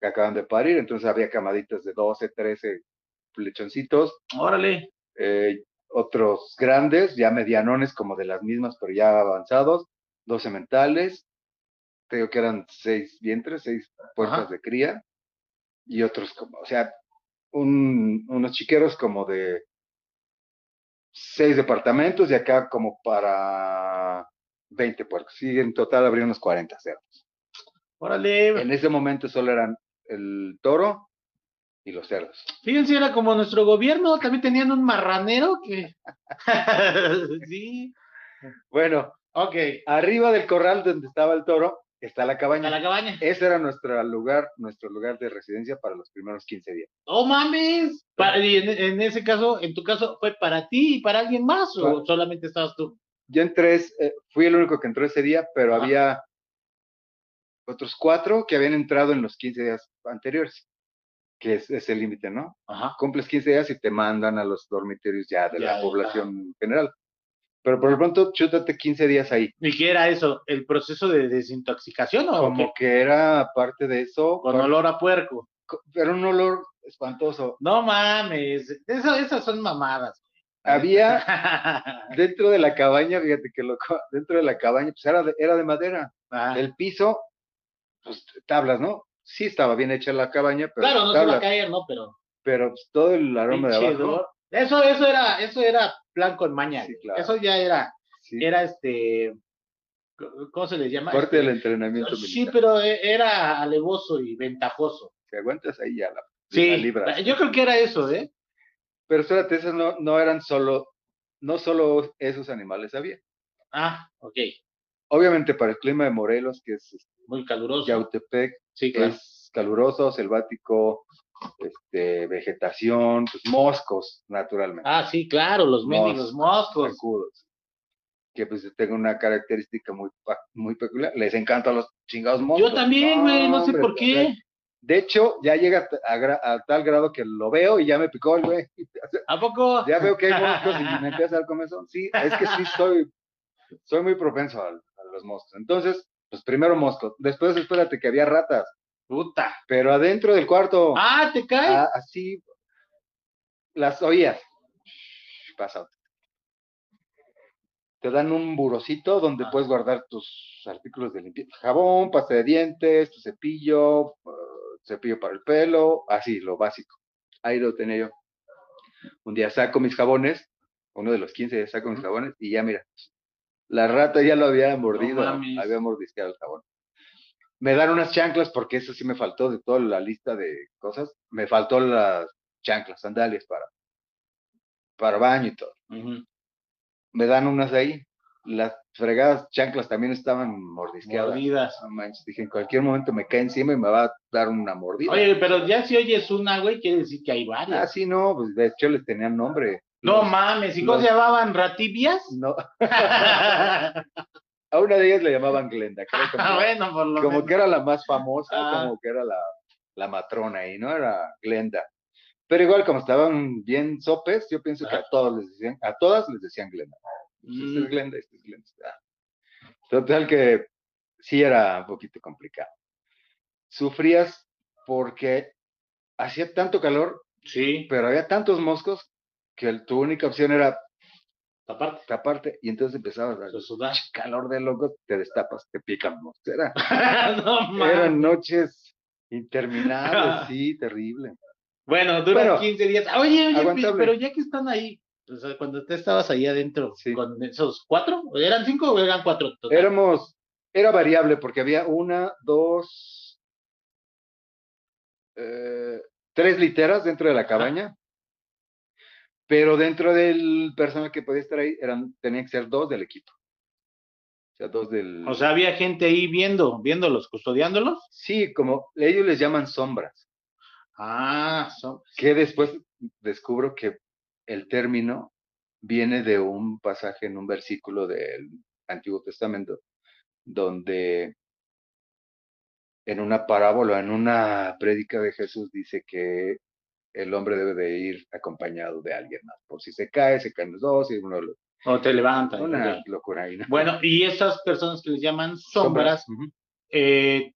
que acaban de parir, entonces había camaditas de 12, 13 lechoncitos, Órale. eh, otros grandes, ya medianones como de las mismas, pero ya avanzados, 12 mentales, te digo que eran seis vientres, seis puertas Ajá. de cría, y otros como, o sea, un- unos chiqueros como de seis departamentos y acá como para 20 puercos. Sí, en total habría unos 40 cerdos. Órale. En ese momento solo eran el toro y los cerdos. Fíjense, era como nuestro gobierno, también tenían un marranero que... sí. Bueno, Ok. arriba del corral donde estaba el toro está la cabaña. La cabaña. Ese era nuestro lugar, nuestro lugar de residencia para los primeros 15 días. ¡Oh, mames! Pa- y en, en ese caso, en tu caso, ¿fue para ti y para alguien más o solamente estabas tú? Yo entré, eh, fui el único que entró ese día, pero había otros cuatro que habían entrado en los 15 días anteriores, que es, es el límite, ¿no? Ajá. Cumples 15 días y te mandan a los dormitorios ya de Ya, la ya. población general. Pero por lo pronto, chútate 15 días ahí. ¿Y qué era eso? ¿El proceso de desintoxicación o Como qué? que era parte de eso, Con olor a puerco. co- era un olor espantoso. No mames, eso, esas son mamadas. Había dentro de la cabaña, fíjate que loco, dentro de la cabaña, pues era de, era de madera. Ah, El piso, pues tablas, ¿no? Sí estaba bien hecha la cabaña, pero claro, no se va a caer, ¿no? Pero pero pues, todo el aroma de abajo. olor. Eso, eso era, eso era plan con maña. Sí, claro. Eso ya era, Sí, era este, ¿cómo se les llama? parte Este, del entrenamiento Sí, militar. pero e- era alevoso y ventajoso. Si aguantas ahí ya la, la Sí, yo creo que era eso, ¿eh? Pero espérate, esos no, no eran solo, no solo esos animales había. Ah, ok. Obviamente para el clima de Morelos, que es este, Muy caluroso. Yautepec, Sí, claro. es caluroso, selvático, este, vegetación, pues, moscos, naturalmente. Ah, sí, claro, los mendigos moscos. que pues tengan una característica muy, muy peculiar. Les encantan los chingados moscos. Yo también, güey, no sé hombre, por qué. De hecho, ya llega a, a tal grado que lo veo y ya me picó el güey. ¿A poco? Ya veo que hay moscos y me empieza a dar comezón. Sí, es que sí soy, soy muy propenso al- a, los moscos. Entonces, pues primero moscos. Después espérate que había ratas, Puta. pero adentro del cuarto. Ah, ¿te cae? Ah, así las oías. Pasa. Te dan un burocito donde Ah. puedes guardar tus artículos de limpieza. Jabón, pasta de dientes, tu cepillo, eh, cepillo para el pelo, así, lo básico. Ahí lo tenía yo. Un día saco mis jabones, uno de los 15 días saco mis Ujú. jabones y ya mira, la rata ya lo había mordido, mames. había mordisqueado el jabón. Me dan unas chanclas porque eso sí me faltó de toda la lista de cosas. Me faltó las chanclas, sandalias para, para baño y todo. Me dan unas ahí. Las fregadas chanclas también estaban mordisqueadas. Mordidas. No manches, dije, en cualquier momento me cae encima y me va a dar una mordida. Oye, pero ya si oyes una, güey, quiere decir que hay ah, varias. sí, no, pues de hecho les tenían nombre. No Los- mames, ¿y cómo los- se llamaban? ¿Ratibias? no, a una de ellas le llamaban Glenda, creo que Ah, bueno, por lo como menos. que era la más famosa, Ah. como que era la, la matrona ahí, ¿no? Era Glenda. Pero igual como estaban bien sopes, yo pienso que a todos les decían, a todas les decían Glenda. Esta es Mm, Glenda, esta es Glenda. Total que sí era un poquito complicado. Sufrías porque hacía tanto calor, sí, pero había tantos moscos que tu única opción era aparte. taparte y entonces empezabas a sudar. calor de loco, te destapas, te pican moscos. Era, no eran noches interminables, sí, terrible. Bueno, duran Bueno, 15 días. Oye, oye, pero ya que están ahí, o sea, cuando tú estabas ahí adentro, Sí. con esos cuatro, ¿eran cinco o eran cuatro? total? Éramos, era variable porque había una, dos, eh, tres literas dentro de la cabaña, pero dentro del personal que podía estar ahí eran, tenían que ser dos del equipo. O sea, dos del... O sea, había gente ahí viendo, viéndolos, custodiándolos. sí, como ellos les llaman sombras, Ah, son. que después descubro que el término viene de un pasaje en un versículo del Antiguo Testamento, donde en una parábola, en una prédica de Jesús, dice que el hombre debe de ir acompañado de alguien más. Por si se cae, se caen los dos y uno lo- O te levantan. una locura ahí. ¿no? Bueno, y esas personas que les llaman sombras, eh,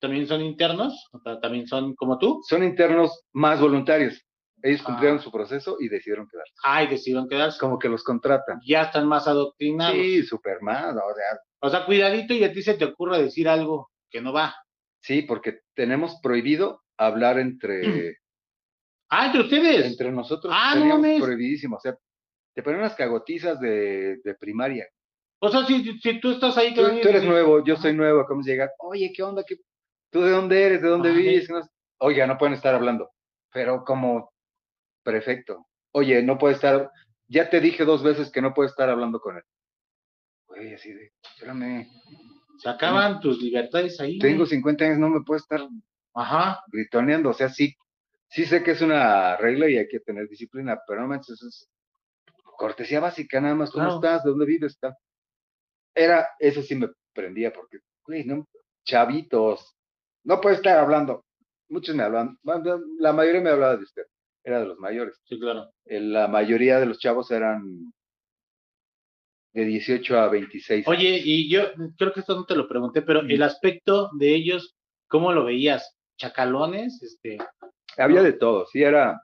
¿también son internos? O sea, ¿También son como tú? Son internos más voluntarios. Ellos cumplieron Ah. su proceso y decidieron quedarse. Ay, decidieron quedarse. Como que los contratan. Ya están más adoctrinados. Sí, super más. O sea, O sea, cuidadito y a ti se te ocurra decir algo que no va. sí, porque tenemos prohibido hablar entre, Ah, entre ustedes. entre nosotros. Ah, no mames. prohibidísimo. O sea, te ponen unas cagotizas de, de primaria. O sea, si, si tú estás ahí. Tú, tú eres nuevo, yo soy nuevo, de llegar. Oye, ¿qué onda? ¿Qué... ¿Tú de dónde eres? ¿De dónde vives? No. Oiga, no pueden estar hablando. pero como perfecto. Oye, no puede estar, ya te dije dos veces que no puedes estar hablando con él. Güey, así de, espérame, Se acaban tus libertades ahí. tengo güey. 50 años, no me puedo estar Ajá. gritoneando. O sea, sí, sí sé que es una regla y hay que tener disciplina, pero no manches, es cortesía básica, nada más, ¿cómo Claro. estás? ¿De dónde vives? Tal. Era, eso sí me prendía, porque, güey, no, chavitos, no puede estar hablando. Muchos me hablan, la mayoría me hablaba de usted, era de los mayores. Sí, claro. Eh, La mayoría de los chavos eran de 18 a 26. Oye, y yo creo que esto no te lo pregunté, pero Mm. el aspecto de ellos, ¿cómo lo veías? ¿Chacalones? Este, Había de todo, sí, era.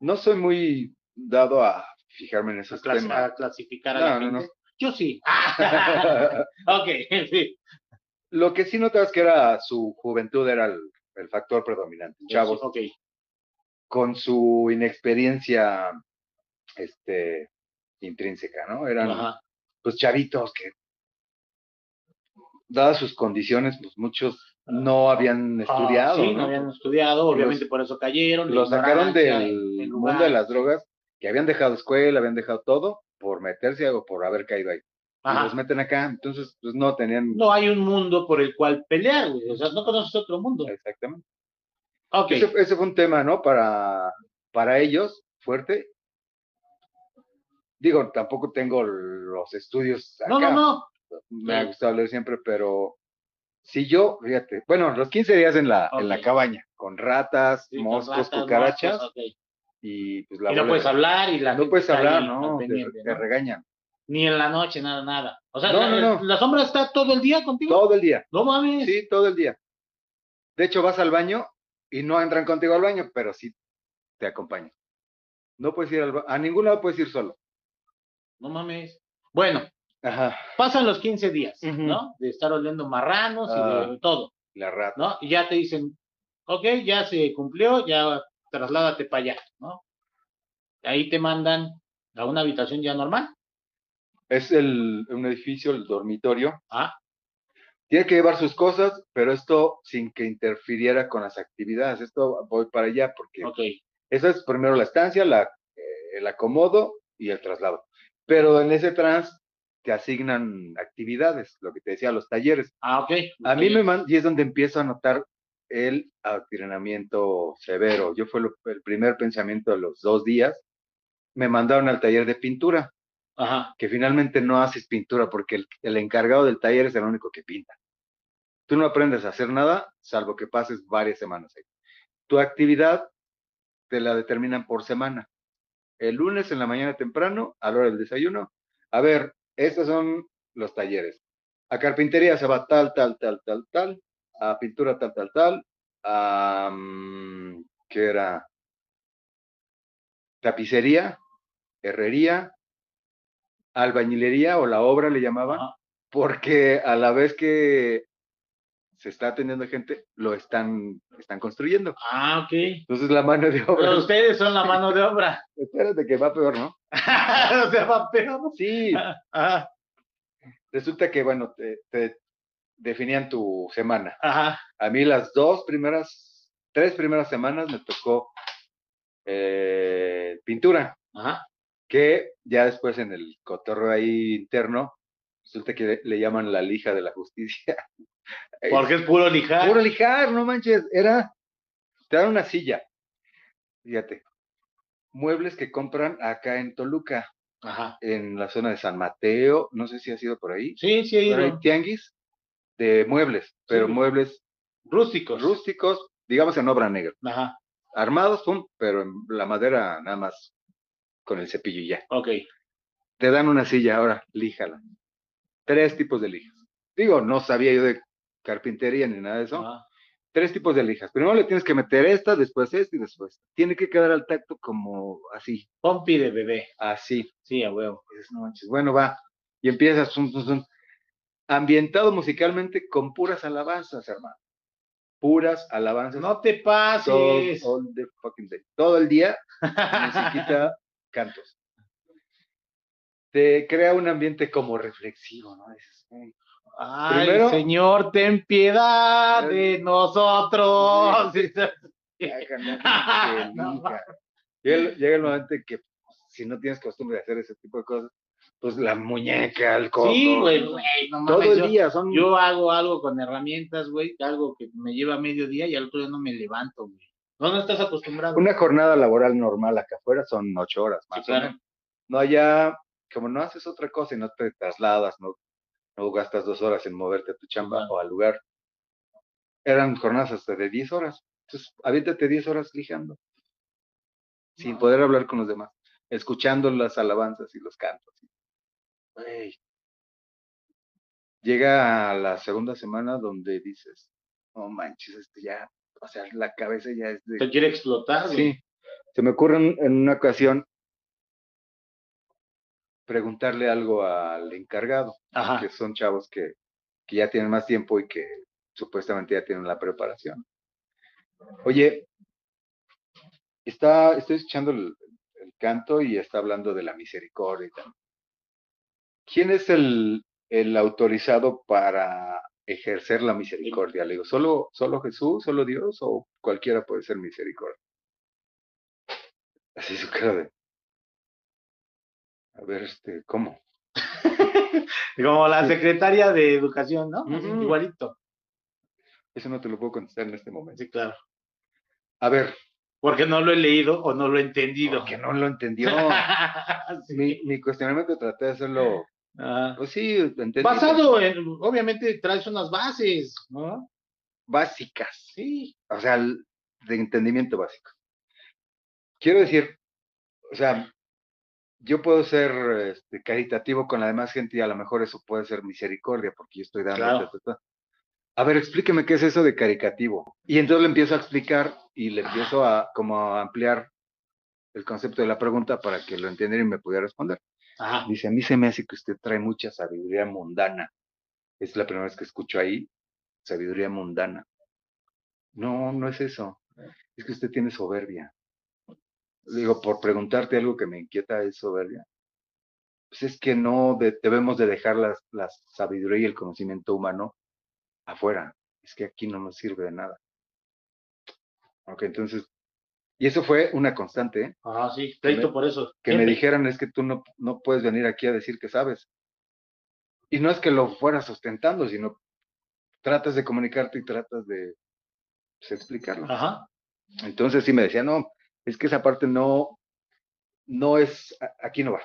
No soy muy dado a fijarme en a, esos clas- temas. a clasificar a No, la no, gente. no. Yo sí. ok, sí. Lo que sí notabas que era su juventud era el, el factor predominante. Chavos Ok. con su inexperiencia este, intrínseca, ¿no? Eran Ajá. pues chavitos que, dadas sus condiciones, pues muchos no habían Ah, estudiado, sí, ¿no? no habían estudiado, Los- obviamente por eso cayeron. Los sacaron del el- el mundo de las drogas, que habían dejado escuela, habían dejado todo, por meterse o por haber caído ahí. Y los meten acá, entonces, pues no tenían. No hay un mundo por el cual pelear, güey. O sea, no conoces otro mundo. Exactamente. Ok. Ese, ese fue un tema, ¿no? Para, para ellos, fuerte. Digo, tampoco tengo los estudios acá. No, no, no. Me ha gustado leer siempre, pero si yo, fíjate, bueno, los 15 días en la, en la cabaña, con ratas, Sí, moscos, ratas, cucarachas, moscos, y pues la Y no puedes de- hablar y la no puedes hablar, no, te, regañan. Ni en la noche, nada, nada. O sea, No, la, no, no. la sombra está todo el día contigo. Todo el día, No mames. sí, todo el día. De hecho, vas al baño y no entran contigo al baño, pero sí te acompañan. No puedes ir al ba- a ningún lado puedes ir solo. No mames. Bueno, Ajá, pasan los 15 días. ¿no? De estar oliendo marranos y Ah. de todo, la rata. ¿no? Y ya te dicen, ok, ya se cumplió, ya trasládate para allá, ¿no? Ahí te mandan a una habitación ya normal. Es el, un edificio, el dormitorio. Ah, Tiene que llevar sus cosas, pero esto sin que interfiriera con las actividades. Esto voy para allá porque ok. Esa es primero la estancia, la, eh, el acomodo y el traslado. Pero en ese trans te asignan actividades, lo que te decía, los talleres. Ah, ok. A mí me man- y es donde empiezo a notar el adoctrinamiento severo. Yo fue lo- el primer pensamiento de los dos días. Me mandaron al taller de pintura, Ajá. que finalmente no haces pintura porque el, el encargado del taller es el único que pinta. Tú no aprendes a hacer nada, salvo que pases varias semanas ahí. Tu actividad te la determinan por semana. El lunes en la mañana temprano, a la hora del desayuno. A ver, estos son los talleres. A carpintería se va tal, tal, tal, tal, tal. A pintura tal, tal, tal. A, mm, ¿qué era? Tapicería, herrería, albañilería o la obra le llamaban, Ajá. porque a la vez que se está atendiendo gente, lo están, están construyendo. Ah, ok. Entonces la mano de obra, Pero ustedes son la mano de obra. espérate que va peor, ¿no? o sea, va peor. Sí, Ajá. resulta que, bueno, te, te definían tu semana. Ajá. A mí las dos primeras, tres primeras semanas me tocó eh, pintura, Ajá. que ya después en el cotorreo ahí interno, resulta que le, le llaman la lija de la justicia. Porque es puro lijar. Puro lijar, no manches, era, te dan una silla, fíjate, muebles que compran acá en Toluca, Ajá. en la zona de San Mateo, no sé si ha sido por ahí, Sí, sí, he pero hay ido. tianguis de muebles, pero Sí. muebles Rústicos. rústicos, digamos en obra negra, Ajá. armados, pum, pero en la madera nada más con el cepillo y ya. Ok. Te dan una silla, ahora, líjala. Tres tipos de lijas. Digo, no sabía yo de carpintería ni nada de eso. Ajá. Tres tipos de lijas. Primero le tienes que meter esta, después esta y después. Tiene que quedar al tacto como así, Pompi de bebé. así. Sí, a huevo. Dices, no manches, bueno, va. Y empiezas, zum, zum, zum. ambientado musicalmente con puras alabanzas, hermano. Puras alabanzas. No te todo, pases. all the fucking day. Todo el día, musiquita, cantos. Te crea un ambiente como reflexivo, ¿no? Dices, "Ey". Ay, Primero- Señor, ten piedad de nosotros. No, llega, el- momento en que si no tienes costumbre de hacer ese tipo de cosas, pues la muñeca, el codo, Sí, güey, güey, no todo mames, el yo- día son Yo hago algo con herramientas, güey, algo que me lleva medio día y al otro día no me levanto, güey. No, no estás acostumbrado. una jornada laboral normal acá afuera son ocho horas Sí, más o claro. menos. No allá, como no haces otra cosa y no te trasladas, no, no gastas dos horas en moverte a tu chamba o al lugar. Eran jornadas hasta de 10 horas. Entonces, aviéntate 10 horas lijando. Sin poder hablar con los demás. Escuchando las alabanzas y los cantos. Llega a la segunda semana donde dices, no manches, esto ya, o sea, la cabeza ya es de Te quiere explotar. Sí, se me ocurre en, en una ocasión preguntarle algo al encargado, Ajá. que son chavos que, que ya tienen más tiempo y que supuestamente ya tienen la preparación. Oye, está, estoy escuchando el, el canto y está hablando de la misericordia y tal. ¿Quién es el, el autorizado para ejercer la misericordia? Le digo, ¿solo, ¿solo Jesús, solo Dios o cualquiera puede ser misericordia? Así su cara de... A ver, este, ¿cómo? Como la secretaria de educación, ¿no? Igualito. Eso no te lo puedo contestar en este momento. Sí, claro. A ver, Porque no lo he leído o no lo he entendido. porque no lo entendió. Sí. mi, mi cuestionamiento traté de hacerlo, Ah. pues sí, entendí, Basado en, obviamente traes unas bases, ¿no? básicas, Sí. o sea, de entendimiento básico. Quiero decir, o sea, yo puedo ser este, caritativo con la demás gente y a lo mejor eso puede ser misericordia porque yo estoy dando. Claro. ta, ta, ta. A ver, explíqueme qué es eso de caricativo. Y entonces le empiezo a explicar y le empiezo a como a ampliar el concepto de la pregunta para que lo entendiera y me pudiera responder. Ajá. Dice, a mí se me hace que usted trae mucha sabiduría mundana. Es la primera vez que escucho ahí, sabiduría mundana. No, no es eso. Es que usted tiene soberbia. Digo, por preguntarte algo que me inquieta es soberbia. Pues es que no de- debemos de dejar las, la sabiduría y el conocimiento humano afuera. Es que aquí no nos sirve de nada. Ok, entonces, y eso fue una constante, ¿eh? Ajá, sí. Pleito me- por eso. que me dijeran es que tú no, no puedes venir aquí a decir que sabes. Y no es que lo fueras ostentando, sino tratas de comunicarte y tratas de pues, explicarlo. Ajá. Entonces sí me decía, no, es que esa parte no, no es, aquí no va,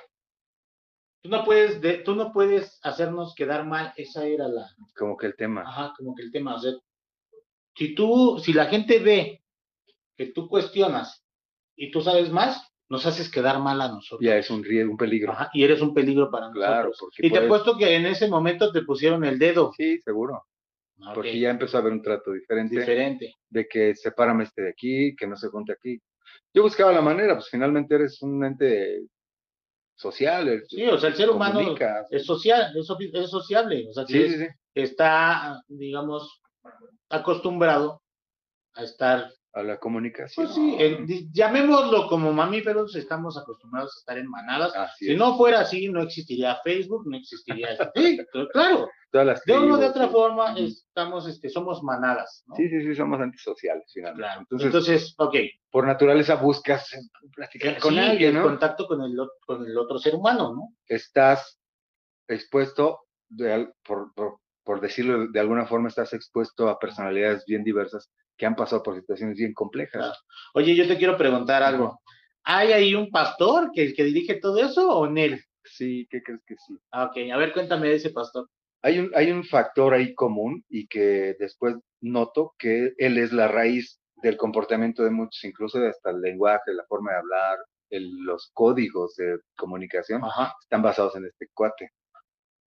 Tú no puedes, de- tú no puedes hacernos quedar mal. Esa era la, como que el tema. ajá, como que el tema. O sea, si tú, si la gente ve que tú cuestionas y tú sabes más, nos haces quedar mal a nosotros. Ya es un riesgo, un peligro. Ajá, y eres un peligro para Claro, nosotros. porque Y te puedes- apuesto que en ese momento te pusieron el dedo. Sí, seguro, Ah, porque ya empezó a haber un trato diferente, Diferente. de que sepárame este de aquí, que no se junte aquí. Yo buscaba la manera, pues finalmente eres un ente social. eres- Sí, o sea, el ser humano es social, es, soci- es sociable. O sea, que Sí, es- sí, sí, está, digamos, acostumbrado a estar, a la comunicación. pues sí, llamémoslo como mamíferos, estamos acostumbrados a estar en manadas. Así Si es. no fuera así, no existiría Facebook, no existiría. sí, pero claro, Todas las de una o de otra sí. forma estamos, este, somos manadas. ¿no? Sí, sí, sí, somos antisociales finalmente. Claro. Entonces, Entonces, ok. por naturaleza buscas platicar con sí, alguien, el ¿no? contacto con el, con el otro ser humano, ¿no? Estás expuesto, de al- por, por, por decirlo de alguna forma, estás expuesto a personalidades bien diversas que han pasado por situaciones bien complejas. Claro. Oye, yo te quiero preguntar algo. ¿Hay ahí un pastor que, que dirige todo eso o Nel? Sí, ¿qué crees que sí? Ah, ok, a ver, cuéntame de ese pastor. Hay un, hay un factor ahí común y que después noto que él es la raíz del comportamiento de muchos, incluso hasta el lenguaje, la forma de hablar, el- los códigos de comunicación Ajá, están basados en este cuate.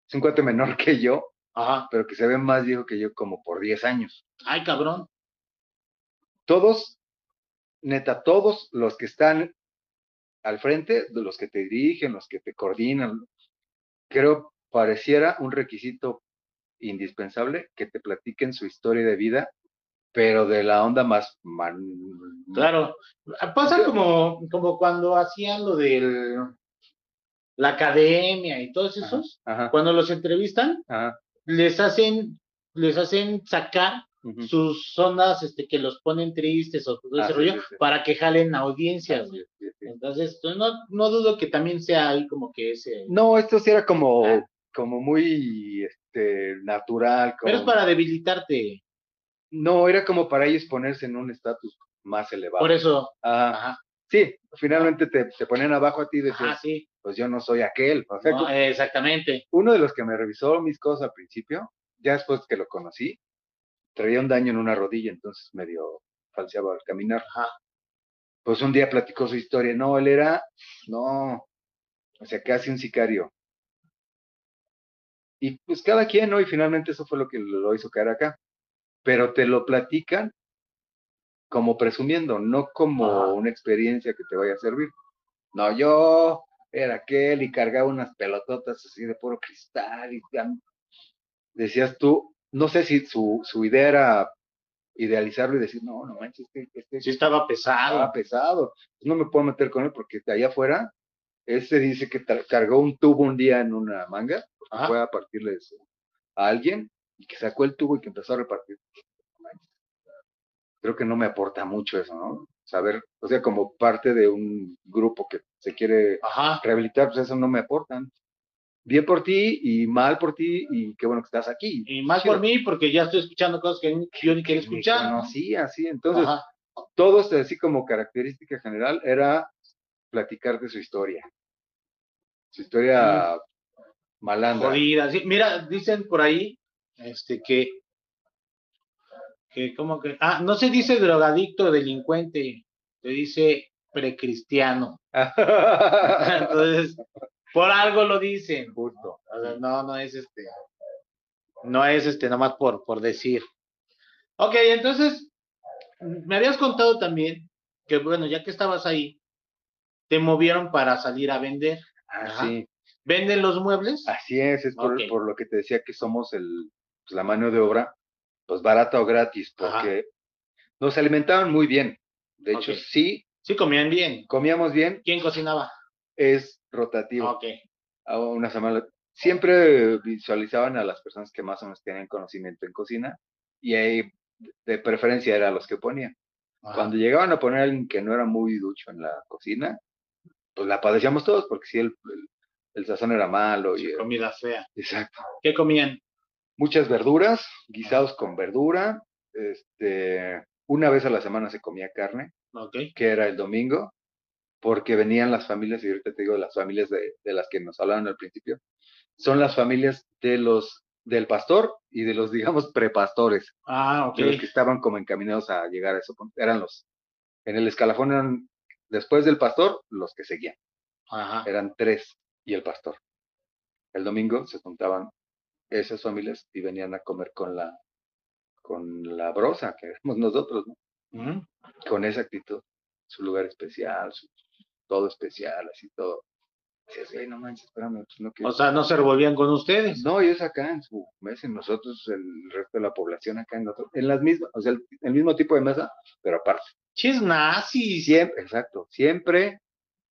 Es un cuate menor que yo, ajá. pero que se ve más viejo que yo como por 10 años. Ay, cabrón. Todos, neta, todos los que están al frente, de los que te dirigen, los que te coordinan, creo pareciera un requisito indispensable que te platiquen su historia de vida, pero de la onda más man- Claro. Pasa como, como cuando hacían lo de la academia y todos esos. Ajá, Cuando los entrevistan, ajá, les hacen, les hacen sacar Sus zonas este, que los ponen tristes o todo ese Ah, sí, rollo sí, sí. para que jalen audiencias. Sí, sí, sí. Entonces, pues, no, no dudo que también sea ahí como que ese. No, esto sí era como, Ah. como muy este, natural. Como... Pero es para debilitarte. No, era como para ellos ponerse en un estatus más elevado. Por eso. Ah, Ajá, sí, finalmente te, te ponían abajo a ti y decías, sí. pues yo no soy aquel. O sea, No, exactamente. uno de los que me revisó mis cosas al principio, ya después que lo conocí, traía un daño en una rodilla, entonces medio falseaba al caminar. Ajá. Pues un día platicó su historia. No, él era, no, o sea, casi un sicario. Y pues cada quien, ¿no? Y finalmente eso fue lo que lo hizo caer acá. Pero te lo platican como presumiendo, no como Ajá. una experiencia que te vaya a servir. No, yo era aquel y cargaba unas pelototas así de puro cristal y decías tú, no sé si su, su idea era idealizarlo y decir, no, no manches, este, este Sí estaba pesado. estaba pesado, no me puedo meter con él porque de allá afuera, ese dice que cargó un tubo un día en una manga, Ajá. fue a partirles a alguien y que sacó el tubo y que empezó a repartir. Creo que no me aporta mucho eso, ¿no? Saber, o sea, como parte de un grupo que se quiere Ajá. rehabilitar, pues eso no me aportan. Bien por ti y mal por ti y qué bueno que estás aquí. Y Chido. por mí, porque ya estoy escuchando cosas que yo ni quería escuchar. sí. Entonces, Ajá. todos así como característica general era platicar de su historia. Su historia malandra. Jodida. Sí, mira, dicen por ahí, este, que, que, como que, ah, no se dice drogadicto, delincuente, se dice precristiano. Entonces, por algo lo dicen. Justo. O sea, no, no es este, no es este, nomás por, por decir. Ok, entonces, me habías contado también que, bueno, ya que estabas ahí, te movieron para salir a vender. Ajá. Así, ¿Venden los muebles? así es, es por, lo que te decía que somos el, pues, la mano de obra, pues barata o gratis, Ajá. porque nos alimentaban muy bien. De hecho, sí, Sí, comían bien. comíamos bien, ¿Quién cocinaba? Es rotativo. Ok. a una semana. Siempre visualizaban a las personas que más o menos tenían conocimiento en cocina y ahí de preferencia era los que ponían. Ajá. Cuando llegaban a poner a alguien que no era muy ducho en la cocina, pues la padecíamos todos porque si el, el, el sazón era malo. Y, Comida fea. exacto. ¿Qué comían? Muchas verduras, guisados con verdura. Este, una vez a la semana se comía carne, que era el domingo, porque venían las familias, y ahorita te digo, las familias de, de las que nos hablaban al principio, son las familias de los del pastor y de los, digamos, prepastores, Ah, ok. de los que estaban como encaminados a llegar a eso. Eran los, en el escalafón eran, después del pastor, los que seguían. Ajá. Eran tres y el pastor. El domingo se juntaban esas familias y venían a comer con la, con la brosa, que éramos nosotros, ¿no? Con esa actitud, su lugar especial, su, todo especial, así todo. Dices, "Güey, no manches, espérame, pues no quiero". O sea, no se revolvían con ustedes. No, ellos acá en su mesa, nosotros, el resto de la población acá en, otro- en las mismas, o sea, el, el mismo tipo de mesa, pero aparte. Chis nazis. Siempre, exacto, siempre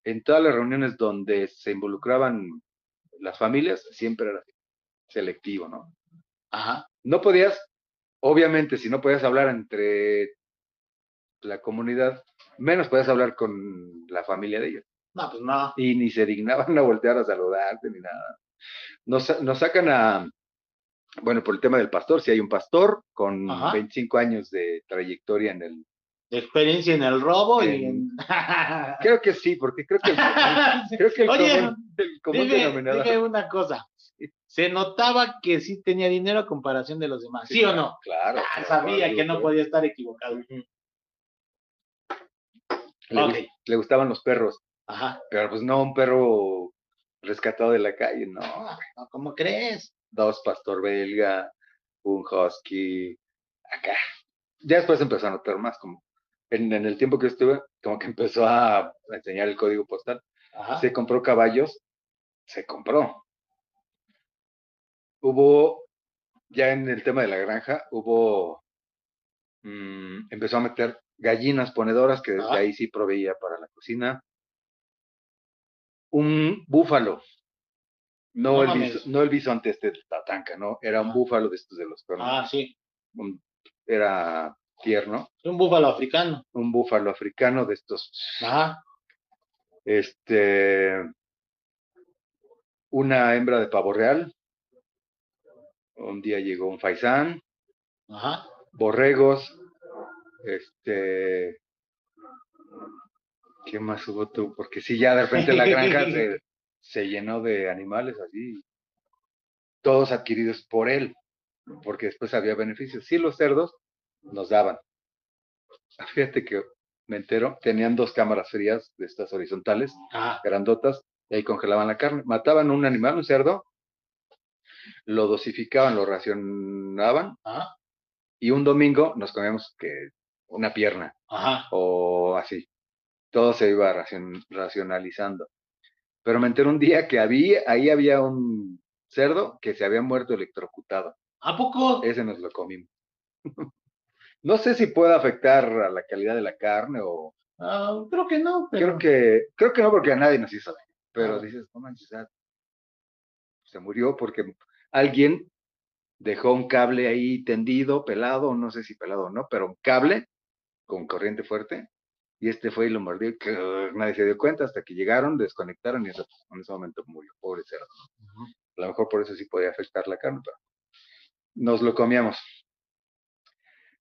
en todas las reuniones donde se involucraban las familias, siempre era selectivo, ¿no? Ajá. No podías, obviamente, si no podías hablar entre la comunidad, menos podías hablar con la familia de ellos. No, pues no. Y ni se dignaban a voltear a saludarte ni nada. Nos, nos sacan a, bueno, por el tema del pastor, si hay un pastor con Ajá. 25 años de trayectoria en el... De experiencia en el robo y en. Creo que sí, porque creo que el, creo que el Oye, común, el común dime, denominador... dime una cosa. Se notaba que sí tenía dinero a comparación de los demás. ¿Sí, o no? Claro. Ah, claro, sabía que no podía estar equivocado. Le, gustaban los perros, Ajá. pero pues no un perro rescatado de la calle, no. ¿Cómo crees? dos pastor belga, un husky, acá. Ya después empezó a notar más, como en, en el tiempo que estuve, como que empezó a enseñar el código postal. Ajá. Se compró caballos, se compró. Hubo, ya en el tema de la granja, hubo, mm, empezó a meter gallinas ponedoras, que desde Ah. ahí sí proveía para la cocina. Un búfalo. No, No el, mames. no el bisonte este de Tatanca, ¿no? Era un Ah. búfalo de estos de los cuernos. Ah, sí. un era tierno, Un búfalo africano. un búfalo africano de estos, Ajá. este, una hembra de pavo real. Un día llegó un faisán, Ajá. borregos, este, ¿qué más hubo tú? Porque sí, ya de repente la granja se, se llenó de animales así, todos adquiridos por él, porque después había beneficios. Sí, los cerdos nos daban. Fíjate que me entero, tenían dos cámaras frías de estas horizontales, Ajá. grandotas, y ahí congelaban la carne. Mataban un animal, un cerdo, lo dosificaban, lo racionaban, Ajá. y un domingo nos comíamos que una pierna Ajá. o así. Todo se iba racion- racionalizando. Pero me enteré un día que había, ahí había un cerdo que se había muerto electrocutado. ¿A poco? Ese nos lo comimos. no sé si puede afectar a la calidad de la carne o Ah, creo que no, pero. creo que creo que no porque a nadie nos hizo daño. Pero dices, no manches, ah, se murió porque alguien dejó un cable ahí tendido, pelado, no sé si pelado o no, pero un cable con corriente fuerte y este fue y lo mordió y que nadie se dio cuenta hasta que llegaron, desconectaron y eso- en ese momento murió, pobre cerdo. A lo mejor por eso sí podía afectar la carne, pero nos lo comíamos.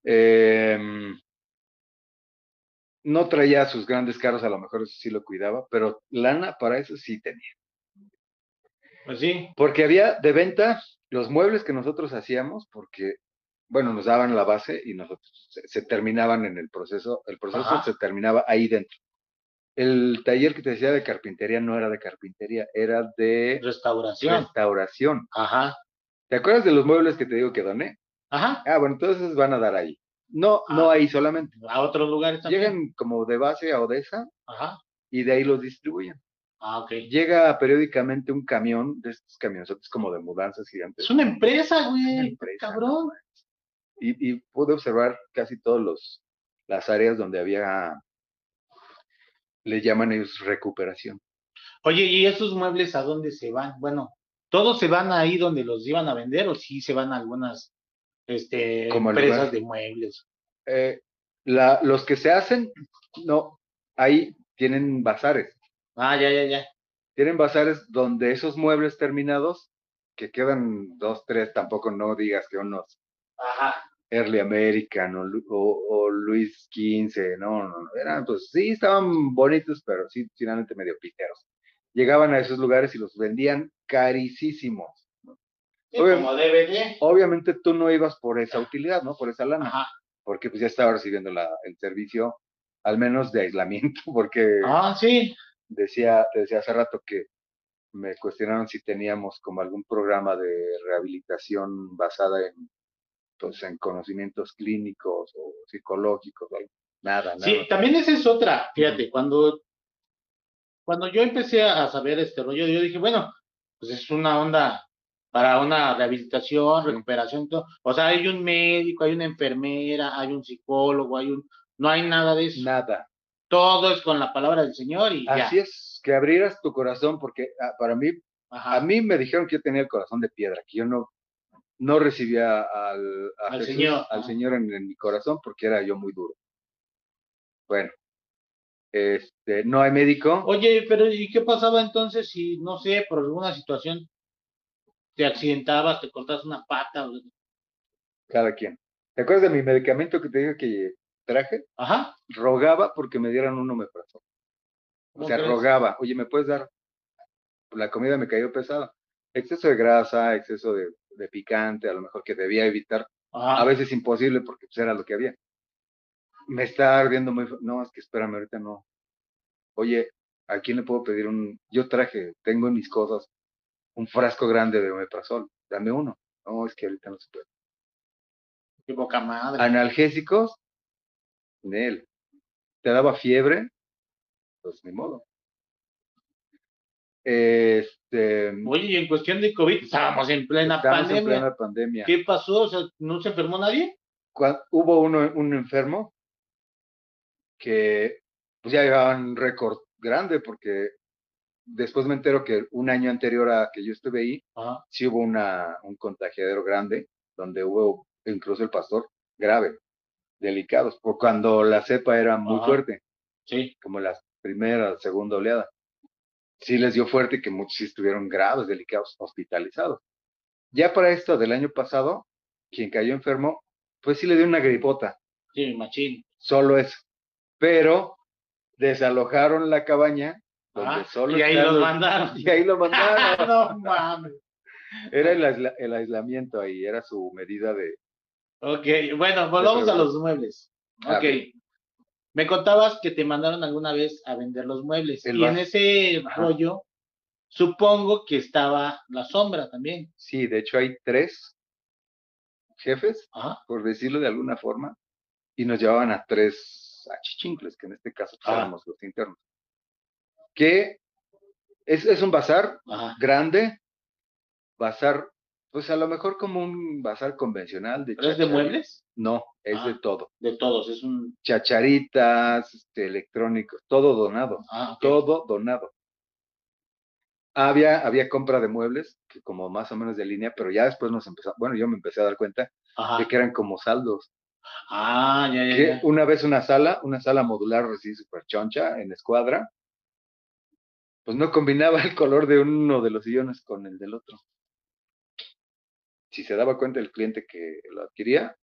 Em, no traía sus grandes carros, a lo mejor eso sí lo cuidaba, pero lana para eso sí tenía. Pues sí. Porque había de venta los muebles que nosotros hacíamos, porque, bueno, nos daban la base y nosotros se, se terminaban en el proceso, el proceso Ajá. se terminaba ahí dentro. El taller que te decía de carpintería no era de carpintería, era de Restauración. restauración. Ajá. ¿Te acuerdas de los muebles que te digo que doné? Ajá. Ah, bueno, entonces van a dar ahí. No, no Ah. ahí solamente. A otros lugares también. Llegan como de base a Odessa Ajá. y de ahí los distribuyen. Ah, ok. Llega periódicamente un camión de estos camionzotes como de mudanzas gigantes. Es una empresa, güey. Una empresa, Cabrón. Y, y pude observar casi todos los las áreas donde había le llaman ellos recuperación Oye, ¿y esos muebles a dónde se van? Bueno, ¿todos se van ahí donde los iban a vender o sí se van a algunas este, Como empresas lugar. de muebles? Eh, la- los que se hacen no ahí tienen bazares Ah, ya, ya, ya. tienen bazares donde esos muebles terminados que quedan dos tres tampoco no digas que unos Ajá. Early American o, Lu- o- o Luis XV, no, no, no, eran, pues sí, estaban bonitos, pero sí, finalmente medio piteros. Llegaban a esos lugares y los vendían carísimos. Sí, Oye. como DVD. Obviamente tú no ibas por esa utilidad, ¿no? Por esa lana, Ajá. porque pues ya estaba recibiendo la, el servicio, al menos de aislamiento, porque Ah, sí. decía, te decía hace rato que me cuestionaron si teníamos como algún programa de rehabilitación basada en, pues, en conocimientos clínicos o psicológicos, nada, nada. Sí, también esa es otra. Fíjate, cuando, cuando yo empecé a saber este rollo, yo dije, bueno, pues es una onda para una rehabilitación, recuperación, todo. O sea, hay un médico, hay una enfermera, hay un psicólogo, hay un, no hay nada de eso. Nada. Todo es con la palabra del Señor y ya. Así es, que abrieras tu corazón, porque ah, para mí, Ajá. a mí me dijeron que yo tenía el corazón de piedra, que yo no, no recibía al, a Al Jesús, Señor, al ajá. Señor en, en mi corazón porque era yo muy duro. Bueno, este, no hay médico. Oye, pero ¿y qué pasaba entonces si, no sé, por alguna situación te accidentabas, te cortas una pata? o- cada quien. ¿Te acuerdas de mi medicamento que te dije que traje? Ajá. Rogaba porque me dieran un omeprazol. O ¿Cómo sea, crees? rogaba, oye, ¿me puedes dar? La comida me cayó pesada. Exceso de grasa, exceso de, de picante, a lo mejor que debía evitar. Ajá. A veces imposible porque pues, era lo que había. Me está ardiendo muy... No, es que espérame, ahorita no. Oye, ¿a quién le puedo pedir un... Yo traje, tengo en mis cosas un frasco grande de omeprazol. Dame uno. No, es que ahorita no se puede. Qué poca madre. analgésicos, Nel. Te daba fiebre, pues ni modo. Este, Oye, y en cuestión de COVID, estábamos en plena estábamos en pandemia. plena pandemia. ¿Qué pasó? O sea, ¿no se enfermó nadie? Cua- hubo uno, un enfermo que pues ya llevaban un récord grande porque después me entero que un año anterior a que yo estuve ahí, Ajá. sí hubo una, un contagiadero grande donde hubo incluso el pastor grave, delicados, o cuando la cepa era muy Ajá. fuerte, Sí. como la primera, segunda oleada. Sí les dio fuerte que muchos sí estuvieron graves, delicados, hospitalizados. Ya para esto del año pasado, quien cayó enfermo, pues sí le dio una gripota, Sí, machín. solo eso. Pero desalojaron la cabaña donde Ajá, solo y ahí los mandaron. Y ahí lo mandaron. no mames. Era el, aisla- el aislamiento ahí, era su medida de... Ok, bueno, volvamos a los muebles. Ah, Ok. Me contabas que te mandaron alguna vez a vender los muebles. El y en ese Ajá. rollo, supongo que estaba la sombra también. Sí, de hecho hay tres jefes, Ajá. por decirlo de alguna forma, y nos llevaban a tres achichincles, que en este caso pues, Ah. éramos los internos. Que es, es un bazar Ajá. grande, bazar, pues a lo mejor como un bazar convencional de ¿Pero es de muebles? No, es Ah. de todo. De todos, es un. Chacharitas, este, electrónicos, todo donado, Ah, todo donado. Había, había compra de muebles, que como más o menos de línea, pero ya después nos empezó, bueno, yo me empecé a dar cuenta Ajá. de que eran como saldos. Ah, ya, ya, Que ya. una vez una sala, una sala modular así súper choncha en escuadra, pues no combinaba el color de uno de los sillones con el del otro. Si se daba cuenta el cliente que lo adquiría,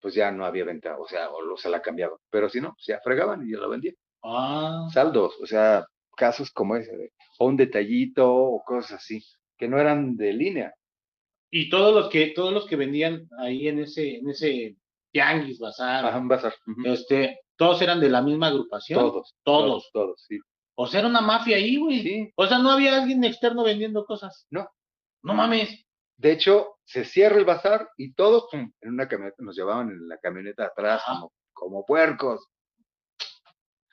pues ya no había venta, o sea, o lo, se la cambiaban. Pero si no, pues ya fregaban y ya lo vendían. Ah, Saldos, o sea, casos como ese, de, o un detallito o cosas así, que no eran de línea. y todos los que, todos los que vendían ahí en ese, en ese tianguis, bazar, Ajá, un bazar. este, todos eran de la misma agrupación. Todos, Todos. todos, todos, sí. O sea, era una mafia ahí, güey. Sí, O sea, no había alguien externo vendiendo cosas. No. No mames. De hecho, se cierra el bazar y todos pum, en una camioneta, nos llevaban en la camioneta atrás como, como puercos.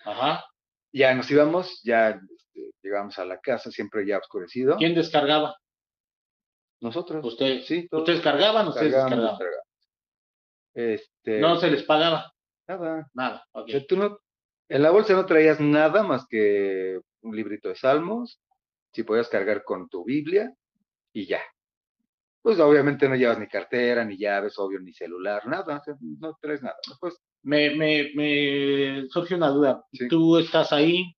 Ajá. Ya nos íbamos, ya este, llegamos a la casa, siempre ya oscurecido. ¿Quién descargaba? Nosotros. Ustedes. Sí, todos ¿Ustedes cargaban o ustedes descargaban? Este, No se les pagaba nada. nada. ok. O sea, tú no, en la bolsa no traías nada más que un librito de salmos, si podías cargar con tu Biblia y ya. Pues obviamente no llevas ni cartera, ni llaves, obvio, ni celular, nada, o no traes nada. Pues Me, me, me surge una duda. Sí. ¿Tú estás ahí?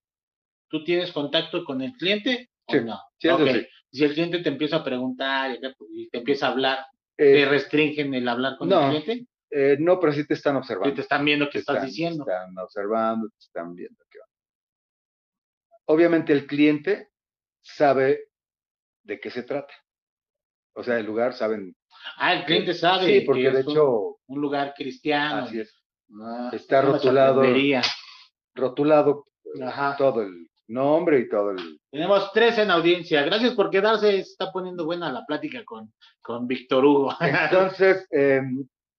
¿Tú tienes contacto con el cliente o Sí, no? Ok. sí. Si el cliente te empieza a preguntar y pues, te empieza a hablar, Eh, ¿te restringen el hablar con no, el cliente? eh, no, pero sí te están observando. te están viendo qué estás están- diciendo. Te están observando, te están viendo qué va. Obviamente el cliente sabe de qué se trata. O sea, el lugar saben. Ah, el cliente sabe. Sí, porque que de hecho, un, lugar cristiano. así es. Ah, Está rotulado. Rotulado eh, Ajá. todo el nombre y todo el. Tenemos tres en audiencia. Gracias por quedarse. Se Está poniendo buena la plática con, con Víctor Hugo. Entonces, eh,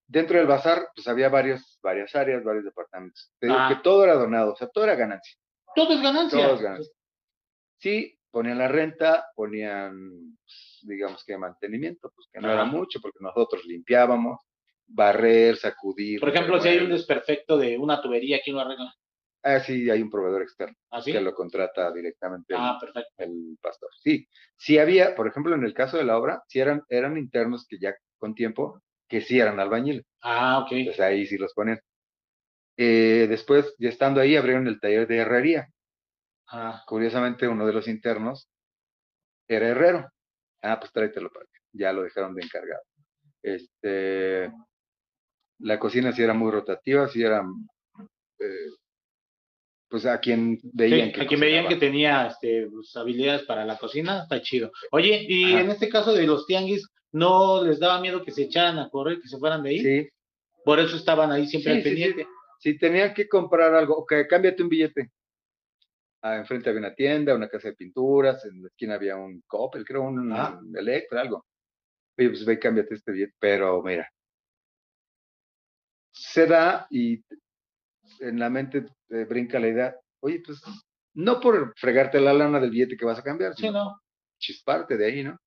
dentro del bazar, pues había varios, varias áreas, varios departamentos. Te digo Ah. que todo era donado, o sea, todo era ganancia. Todo es ganancia. Todo es ganancia. Sí, ponían la renta, ponían, pues, digamos que mantenimiento, pues que no era mucho, porque nosotros limpiábamos, barrer, sacudir. Por ejemplo, si hay un desperfecto de una tubería, ¿quién lo arregla? Ah, sí, hay un proveedor externo ¿Así? que lo contrata directamente el- Ah, el, pastor. Sí, sí había, por ejemplo, en el caso de la obra, sí eran, eran internos que ya con tiempo, que sí eran albañiles. Ah, ok. Entonces ahí sí los ponen. Eh, después, ya estando ahí, abrieron el taller de herrería. Ah, Curiosamente, uno de los internos era herrero. Ah, pues tráetelo para acá. Ya lo dejaron de encargado. Este, la cocina sí era muy rotativa, sí era, eh, pues a quien veían sí, que a quien veían que tenía este, pues, habilidades para la cocina, está chido. Oye, y Ajá. en este caso de los tianguis, ¿no les daba miedo que se echaran a correr, que se fueran de ahí? Sí, Por eso estaban ahí siempre Sí, al sí, sí. pendiente. si tenían que comprar algo, ok, cámbiate un billete. Ah, enfrente había una tienda, una casa de pinturas, en la esquina había un Coppel, creo, un Ah. Electra, algo. Oye, pues ve y cámbiate este billete, pero mira, se da y en la mente te brinca la idea, oye, pues no por fregarte la lana del billete que vas a cambiar, Sí, sino no. chisparte de ahí, ¿no?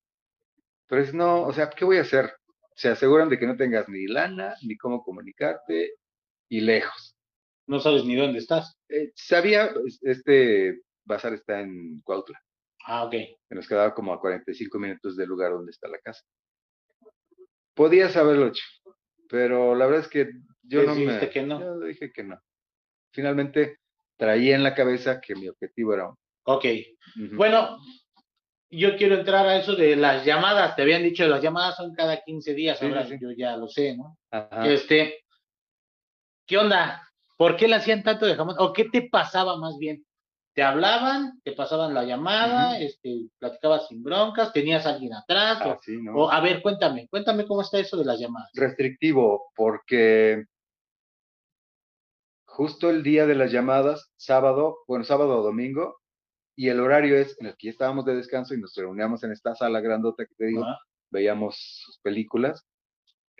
Pero es no, o sea, ¿qué voy a hacer? Se aseguran de que no tengas ni lana, ni cómo comunicarte, y lejos. No sabes ni dónde estás. Eh, sabía, pues, este bazar está en Cuautla, Ah, ok. que nos quedaba como a 45 minutos del lugar donde está la casa. Podías haberlo hecho, Pero la verdad es que yo no me. Que no. Yo dije que no. Finalmente traía en la cabeza que mi objetivo era. Ok. Ujú. Bueno, yo quiero entrar a eso de las llamadas. Te habían dicho, las llamadas son cada 15 días, ahora sí, sí. yo ya lo sé, ¿no? Ajá. Este, ¿qué onda? ¿Por qué le hacían tanto de jamón? ¿O qué te pasaba más bien? ¿Te hablaban? ¿Te pasaban la llamada? Este, ¿Platicabas sin broncas? ¿Tenías alguien atrás? O- Así, ¿no? o, a ver, cuéntame, cuéntame cómo está eso de las llamadas. restrictivo porque justo el día de las llamadas, sábado, bueno, sábado o domingo, y el horario es en el que ya estábamos de descanso y nos reuníamos en esta sala grandota que te digo, veíamos sus películas,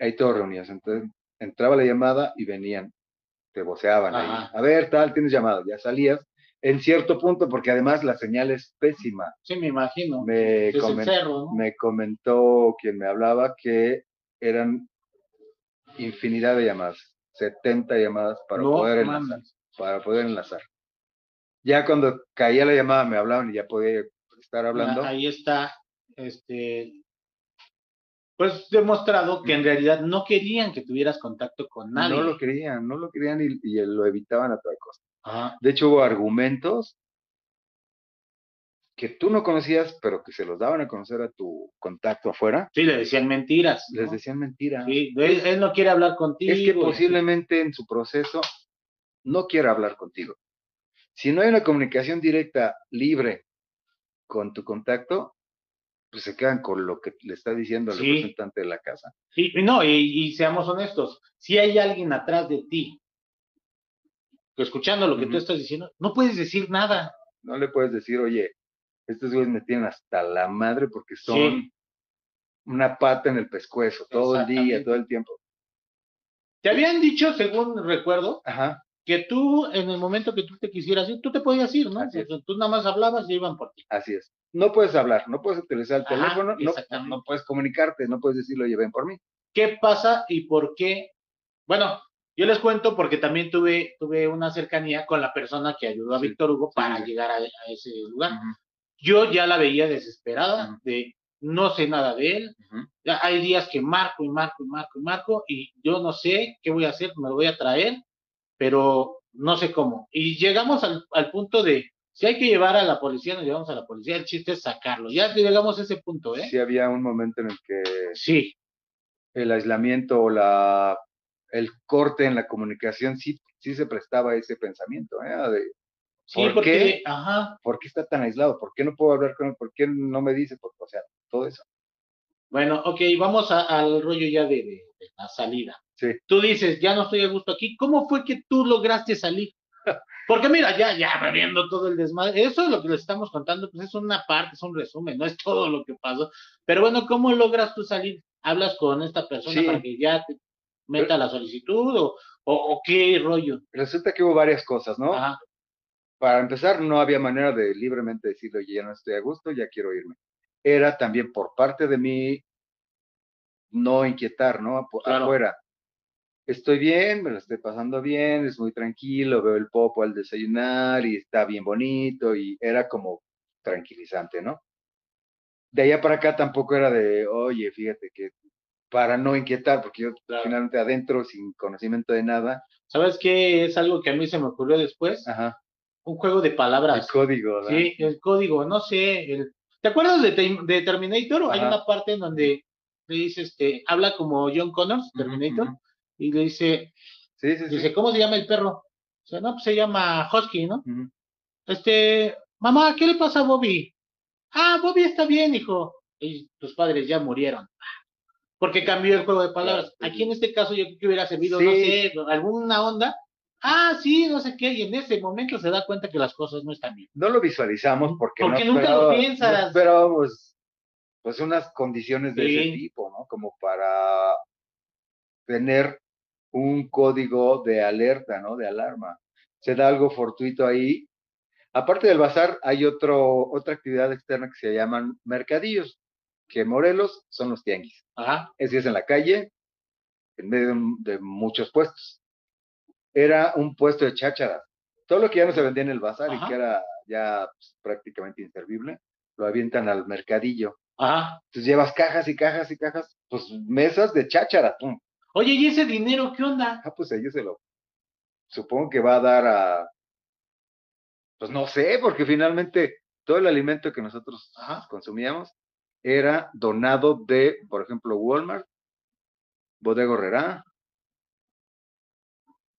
ahí todos reunidos. Entonces entraba la llamada y venían, te voceaban ahí. A ver, tal, tienes llamada, ya salías en cierto punto, porque además la señal es pésima. Sí, me imagino. Me, es el cerro, ¿no? me comentó quien me hablaba que eran infinidad de llamadas, 70 llamadas para No poder enlazar, para poder enlazar. Ya cuando caía la llamada me hablaban y ya podía estar hablando. Ahí está, este, pues demostrado que en realidad no querían que tuvieras contacto con nadie. No lo querían, no lo querían y, y lo evitaban a toda costa. Ajá. De hecho, hubo argumentos que tú no conocías, pero que se los daban a conocer a tu contacto afuera. Sí, le decían mentiras. ¿no? Les decían mentiras. Sí, él, él no quiere hablar contigo. es que posiblemente en su proceso no quiera hablar contigo. Si no hay una comunicación directa, libre con tu contacto, pues se quedan con lo que le está diciendo el Sí. representante de la casa. Y, y no, y, y seamos honestos, si hay alguien atrás de ti, escuchando lo que tú estás diciendo, no puedes decir nada. No le puedes decir, oye, estos güeyes me tienen hasta la madre porque son Sí. una pata en el pescuezo todo el día, todo el tiempo. Te habían dicho, según recuerdo, Ajá, que tú, en el momento que tú te quisieras ir, tú te podías ir, ¿no? Así tú nada más hablabas y iban por ti. así es. No puedes hablar, no puedes utilizar el Ajá, teléfono, no, no puedes comunicarte, no puedes decirle, oye, ven por mí. ¿Qué pasa y por qué? Bueno, yo les cuento porque también tuve, tuve una cercanía con la persona que ayudó a Sí, Víctor Hugo para sí. llegar a, a ese lugar. Ujú, Yo ya la veía desesperada Ujú. de no sé nada de él. ujú. Ya hay días que marco y marco y marco y marco y yo no sé qué voy a hacer, me lo voy a traer, pero no sé cómo. Y llegamos al, al punto de, si hay que llevar a la policía, nos llevamos a la policía, el chiste es sacarlo. Ya llegamos a ese punto, ¿eh? Sí había un momento en el que Sí, el aislamiento o la, el corte en la comunicación sí, sí se prestaba a ese pensamiento, ¿eh? De, sí, ¿Por porque, qué? ajá, ¿por qué está tan aislado? ¿Por qué no puedo hablar con él? ¿Por qué no me dice? Por, o sea, todo eso. Bueno, ok, vamos a- al rollo ya de, de- de la salida. Sí. Tú dices, ya no estoy a gusto aquí. ¿Cómo fue que tú lograste salir? Porque mira, ya, ya viendo todo el desmadre, eso es lo que les estamos contando, pues es una parte, es un resumen, no es todo lo que pasó. Pero bueno, ¿cómo logras tú salir? ¿Hablas con esta persona Sí. para que ya te meta la solicitud o, o, o qué rollo? Resulta que hubo varias cosas, ¿no? Ajá, Para empezar, no había manera de libremente decirle, oye, ya no estoy a gusto, ya quiero irme. Era también por parte de mí no inquietar, ¿no? Afu- Claro. Estoy bien, me lo estoy pasando bien, es muy tranquilo, veo el popo al desayunar y está bien bonito y era como tranquilizante, ¿no? De allá para acá tampoco era de, oye, fíjate que para no inquietar, porque yo Claro. finalmente adentro, sin conocimiento de nada, ¿sabes qué? Es algo que a mí se me ocurrió después, ajá, un juego de el palabras. código, ¿verdad? Sí, el código, no sé. El... ¿Te acuerdas de, Terminator? Hay una parte en donde le dice, este, habla como John Connors, Terminator, ujú. Y le dice, Sí, sí, sí. dice, ¿cómo se llama el perro? Dice, no, pues se llama Husky, ¿no? Este, mamá, ¿qué le pasa a Bobby? Ah, Bobby está bien, hijo. Y tus padres ya murieron. Porque cambió el juego de palabras. Aquí en este caso yo creo que hubiera servido, no sé, alguna onda. Ah, sí, no sé qué. Y en ese momento se da cuenta que las cosas no están bien. no lo visualizamos porque, Porque no, nunca lo piensas. no esperábamos pues unas condiciones de ese tipo, ¿no? Como para tener un código de alerta, ¿no? De alarma. Se da algo fortuito ahí. Aparte del bazar, hay otro, otra actividad externa que se llaman mercadillos, que Morelos son los tianguis. Ajá. Es decir, es en la calle, en medio de, de muchos puestos. Era un puesto de chácharas. Todo lo que ya no se vendía en el bazar Ajá. y que era ya pues, prácticamente inservible, lo avientan al mercadillo. Ajá. Entonces llevas cajas y cajas y cajas, pues mesas de cháchara. pum. Oye, ¿y ese dinero qué onda? Ah, pues ellos se lo, supongo que va a dar a, pues no sé, porque finalmente todo el alimento que nosotros Ajá. consumíamos era donado de, por ejemplo, Walmart, Bodega Herrera,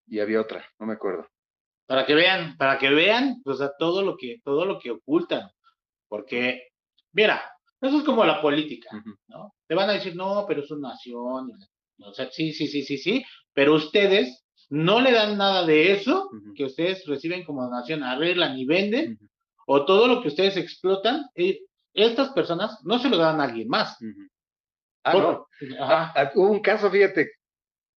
y había otra, no me acuerdo. Para que vean, para que vean, o sea, todo lo que, todo lo que ocultan. Porque, mira, eso es como la política. ¿no? Te van a decir, no, pero es una nación. O sea, sí, sí, sí, sí, sí, pero ustedes no le dan nada de eso que ustedes reciben como donación, arreglan y venden, o todo lo que ustedes explotan, eh, estas personas no se lo dan a alguien más. Ah, Por- no. Ajá. Ah, hubo un caso, fíjate,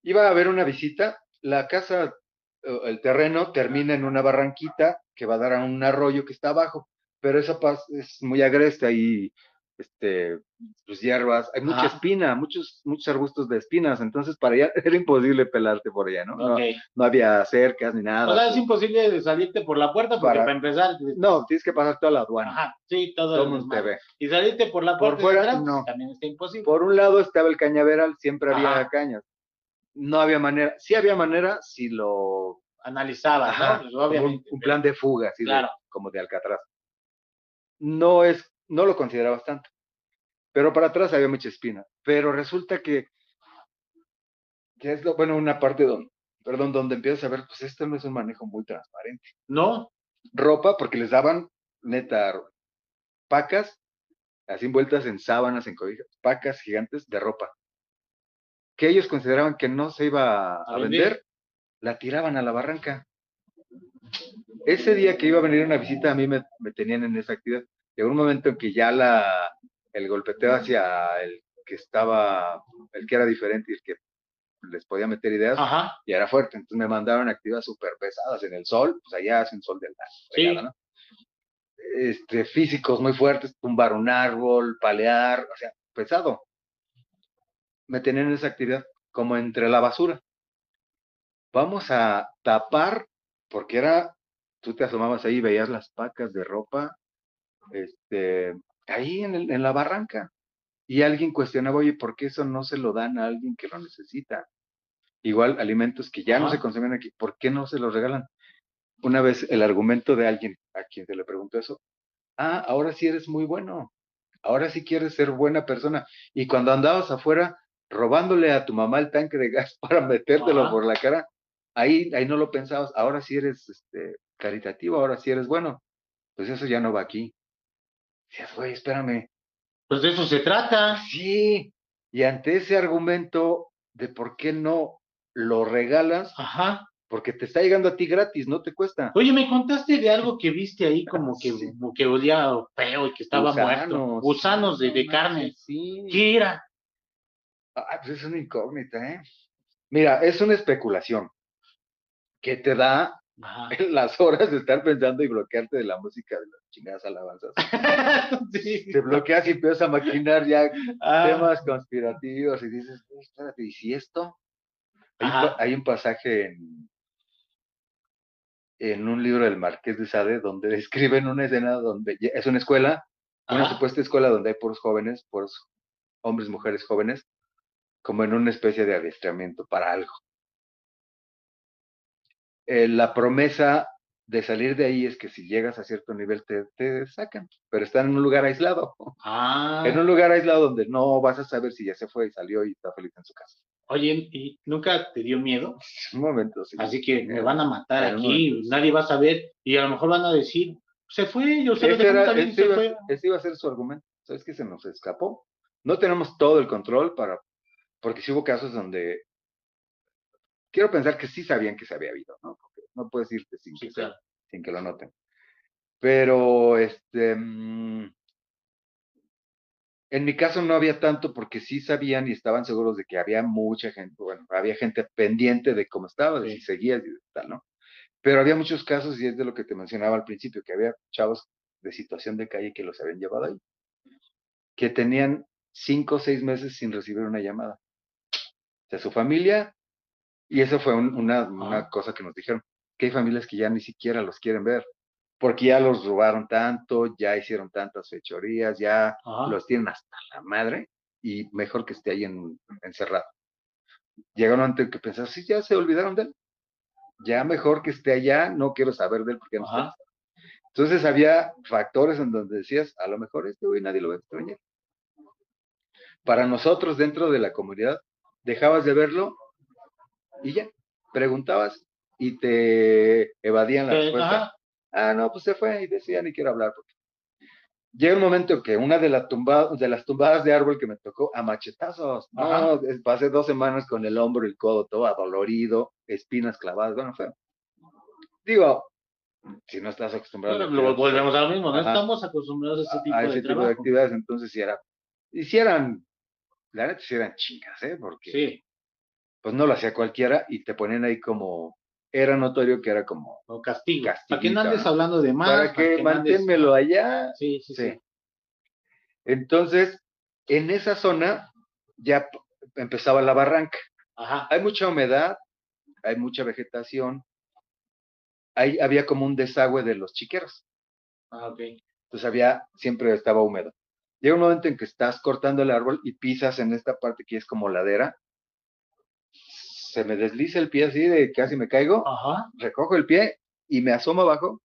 iba a haber una visita, la casa, el terreno termina en una barranquita que va a dar a un arroyo que está abajo, pero esa paz es muy agreste, hay este, pues hierbas, hay mucha Ajá. espina, muchos, muchos arbustos de espinas, entonces para allá era imposible pelarte por allá, ¿no? No, no había cercas ni nada. O sea, es imposible salirte por la puerta porque Para- para, empezar. No, tienes que pasar toda la aduana, Ajá, sí, todo, todo el mundo te desmadre. ve. Y salirte por la Por puerta de fuera, atrás, no. también está imposible. Por un lado estaba el cañaveral, siempre había Ajá. cañas. No había manera, sí había manera si lo Analizaba, Ajá, ¿no? Pues, un, plan de fuga, así de- Claro. como de Alcatraz. No es, no lo considerabas tanto. Pero para atrás había mucha espina. Pero resulta que, que es lo, bueno, una parte donde, perdón, donde empiezas a ver, pues esto no es un manejo muy transparente. No, Ropa, porque les daban, neta, pacas, así envueltas en sábanas, en cobijas, pacas gigantes de ropa. Que ellos consideraban que no se iba a, A a vender. vender, la tiraban a la barranca. Ese día que iba a venir una visita, a mí me, me tenían en esa actividad. Llegó un momento en que ya la, el golpeteo hacia el que estaba, el que era diferente y el que les podía meter ideas, ajá, ya era fuerte. Entonces me mandaron actividades súper pesadas en el sol, pues allá hace un sol de la Sí. ¿no? Este, físicos muy fuertes, tumbar un árbol, palear, o sea, pesado. Me tenían en esa actividad como entre la basura. Vamos a tapar, porque era, tú te asomabas ahí y veías las pacas de ropa, este, ahí en, el- en la barranca. Y alguien cuestionaba, oye, ¿por qué eso no se lo dan a alguien que lo necesita? Igual alimentos que ya no se consumen aquí, ¿por qué no se los regalan? Una vez el argumento de alguien a quien se le preguntó eso, ah, ahora sí eres muy bueno, ahora sí quieres ser buena persona. Y cuando andabas afuera robándole a tu mamá el tanque de gas para metértelo Ajá. por la cara, ahí, ahí no lo pensabas, ahora sí eres este, caritativo, ahora sí eres bueno. Pues eso ya no va aquí. Dices, güey, espérame. pues de eso se trata. Sí, y ante ese argumento de por qué no lo regalas, Ajá. porque te está llegando a ti gratis, no te cuesta. Oye, me contaste de algo que viste ahí como que, Sí. que olía feo y que estaba muerto. Gusanos de, carne. Sí. ¿Qué era? Ah, pues es una incógnita, ¿eh? Mira, es una especulación que te da Ajá. las horas de estar pensando y bloquearte de la música de las chingadas alabanzas. Sí. Te bloqueas y empiezas a maquinar ya Ah, temas conspirativos y dices, "Uy, espérate, ¿y si esto? Hay, un hay pasaje en, en un libro del Marqués de Sade donde describen una escena donde es una escuela, una supuesta escuela donde hay puros jóvenes, puros hombres, mujeres jóvenes, como en una especie de adiestramiento para algo. Eh, la promesa de salir de ahí es que si llegas a cierto nivel te, te sacan, pero están en un lugar aislado, Ah. en un lugar aislado donde no vas a saber si ya se fue y salió y está feliz en su casa. Oye, ¿y nunca te dio miedo? Un momento, sí. Así que me van a matar En aquí, nadie va a saber y a lo mejor van a decir, se fue, yo se dejamos era- ese se iba, fue. ese iba a ser su argumento. ¿Sabes que se nos escapó? No tenemos todo el control para, porque sí hubo casos donde quiero pensar que sí sabían que se había habido, ¿no? Porque no puedes irte sin, Sí, que, claro. sin que lo noten. Pero, este, mm, en mi caso no había tanto porque sí sabían y estaban seguros de que había mucha gente, bueno, había gente pendiente de cómo estaba, de Sí. si seguías y tal, ¿no? Pero había muchos casos, y es de lo que te mencionaba al principio, que había chavos de situación de calle que los habían llevado ahí, que tenían cinco o seis meses sin recibir una llamada de su familia, y eso fue un- una, una cosa que nos dijeron, que hay familias que ya ni siquiera los quieren ver, porque ya los robaron tanto, ya hicieron tantas fechorías, ya Ajá. los tienen hasta la madre, y mejor que esté ahí en- encerrado. Llega un momento en que pensás, sí, ya se olvidaron de él. Ya mejor que esté allá, no quiero saber de él porque no está. Entonces había factores en donde decías, a lo mejor este güey nadie lo va a extrañar. Para nosotros dentro de la comunidad, dejabas de verlo y ya, preguntabas y te evadían la Eh, respuesta. ajá. Ah, no, pues se fue y decía, ni quiero hablar. porque-". Llega un momento que una de, las tumba- de las tumbadas de árbol que me tocó a machetazos, no, pasé dos semanas con el hombro y el codo todo adolorido, espinas clavadas, bueno, fue. Digo, si no estás acostumbrado Pero a lo volvemos a lo mismo, no Ajá. estamos acostumbrados a ese tipo a de ese tipo de trabajo. actividades, entonces si era, hicieran, la neta si eran chingas, ¿eh? Porque Sí, pues no lo hacía cualquiera y te ponían ahí como, era notorio que era como, o castigo. Para que no andes hablando de más. para que andes- manténmelo allá, Sí, sí, sí. Sí. Entonces, en esa zona ya empezaba la barranca. Ajá. Hay mucha humedad, hay mucha vegetación. Ahí había como un desagüe de los chiqueros. Ah, ok. Entonces había, siempre estaba húmedo. Llega un momento en que estás cortando el árbol y pisas en esta parte que es como ladera. Se me desliza el pie así de casi me caigo. Ajá. recojo el pie y me asomo abajo.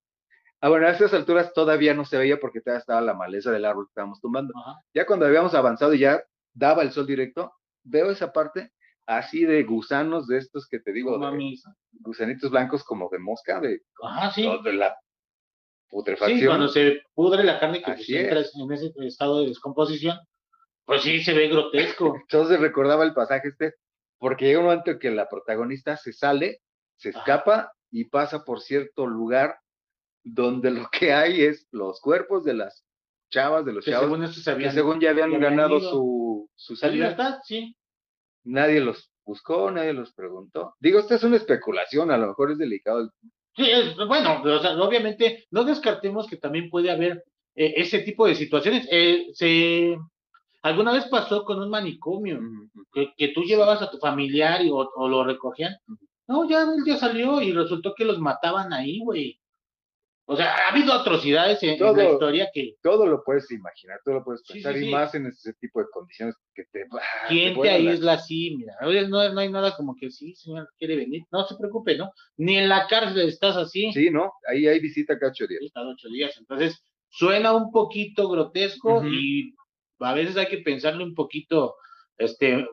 Ah, bueno, a esas alturas todavía no se veía porque todavía estaba la maleza del árbol que estábamos tumbando. Ajá. Ya cuando habíamos avanzado y ya daba el sol directo, veo esa parte así de gusanos de estos que te digo, de gusanitos blancos como de mosca, de, Ajá, sí. de la Sí, putrefacción. cuando se pudre la carne que Así pues, entra en ese estado de descomposición, pues sí se ve grotesco. Entonces recordaba el pasaje este, porque llega un momento en que la protagonista se sale, se Ajá. escapa y pasa por cierto lugar donde lo que hay es los cuerpos de las chavas, de los Que chavos, según que según ya habían ganado ido. su, su salida. libertad, sí. Nadie los buscó, nadie los preguntó. Digo, esta es una especulación, a lo mejor es delicado. el- Sí, es, bueno, o sea, obviamente no descartemos que también puede haber eh, ese tipo de situaciones. Eh, se alguna vez pasó con un manicomio que, que tú llevabas a tu familiar y, o, o lo recogían. No, ya él ya salió y resultó que los mataban ahí, güey. O sea, ha habido atrocidades en, en la historia que Todo lo puedes imaginar, todo lo puedes Sí, pensar, sí, y más en ese tipo de condiciones que te... ¿Quién te la- aísla así? Mira, no, no hay nada como que sí, señor, quiere venir. No se preocupe, ¿no? Ni en la cárcel estás así. Sí, ¿no? Ahí hay visita cada ocho días. Cada ocho días. Entonces, suena un poquito grotesco y a veces hay que pensarle un poquito este,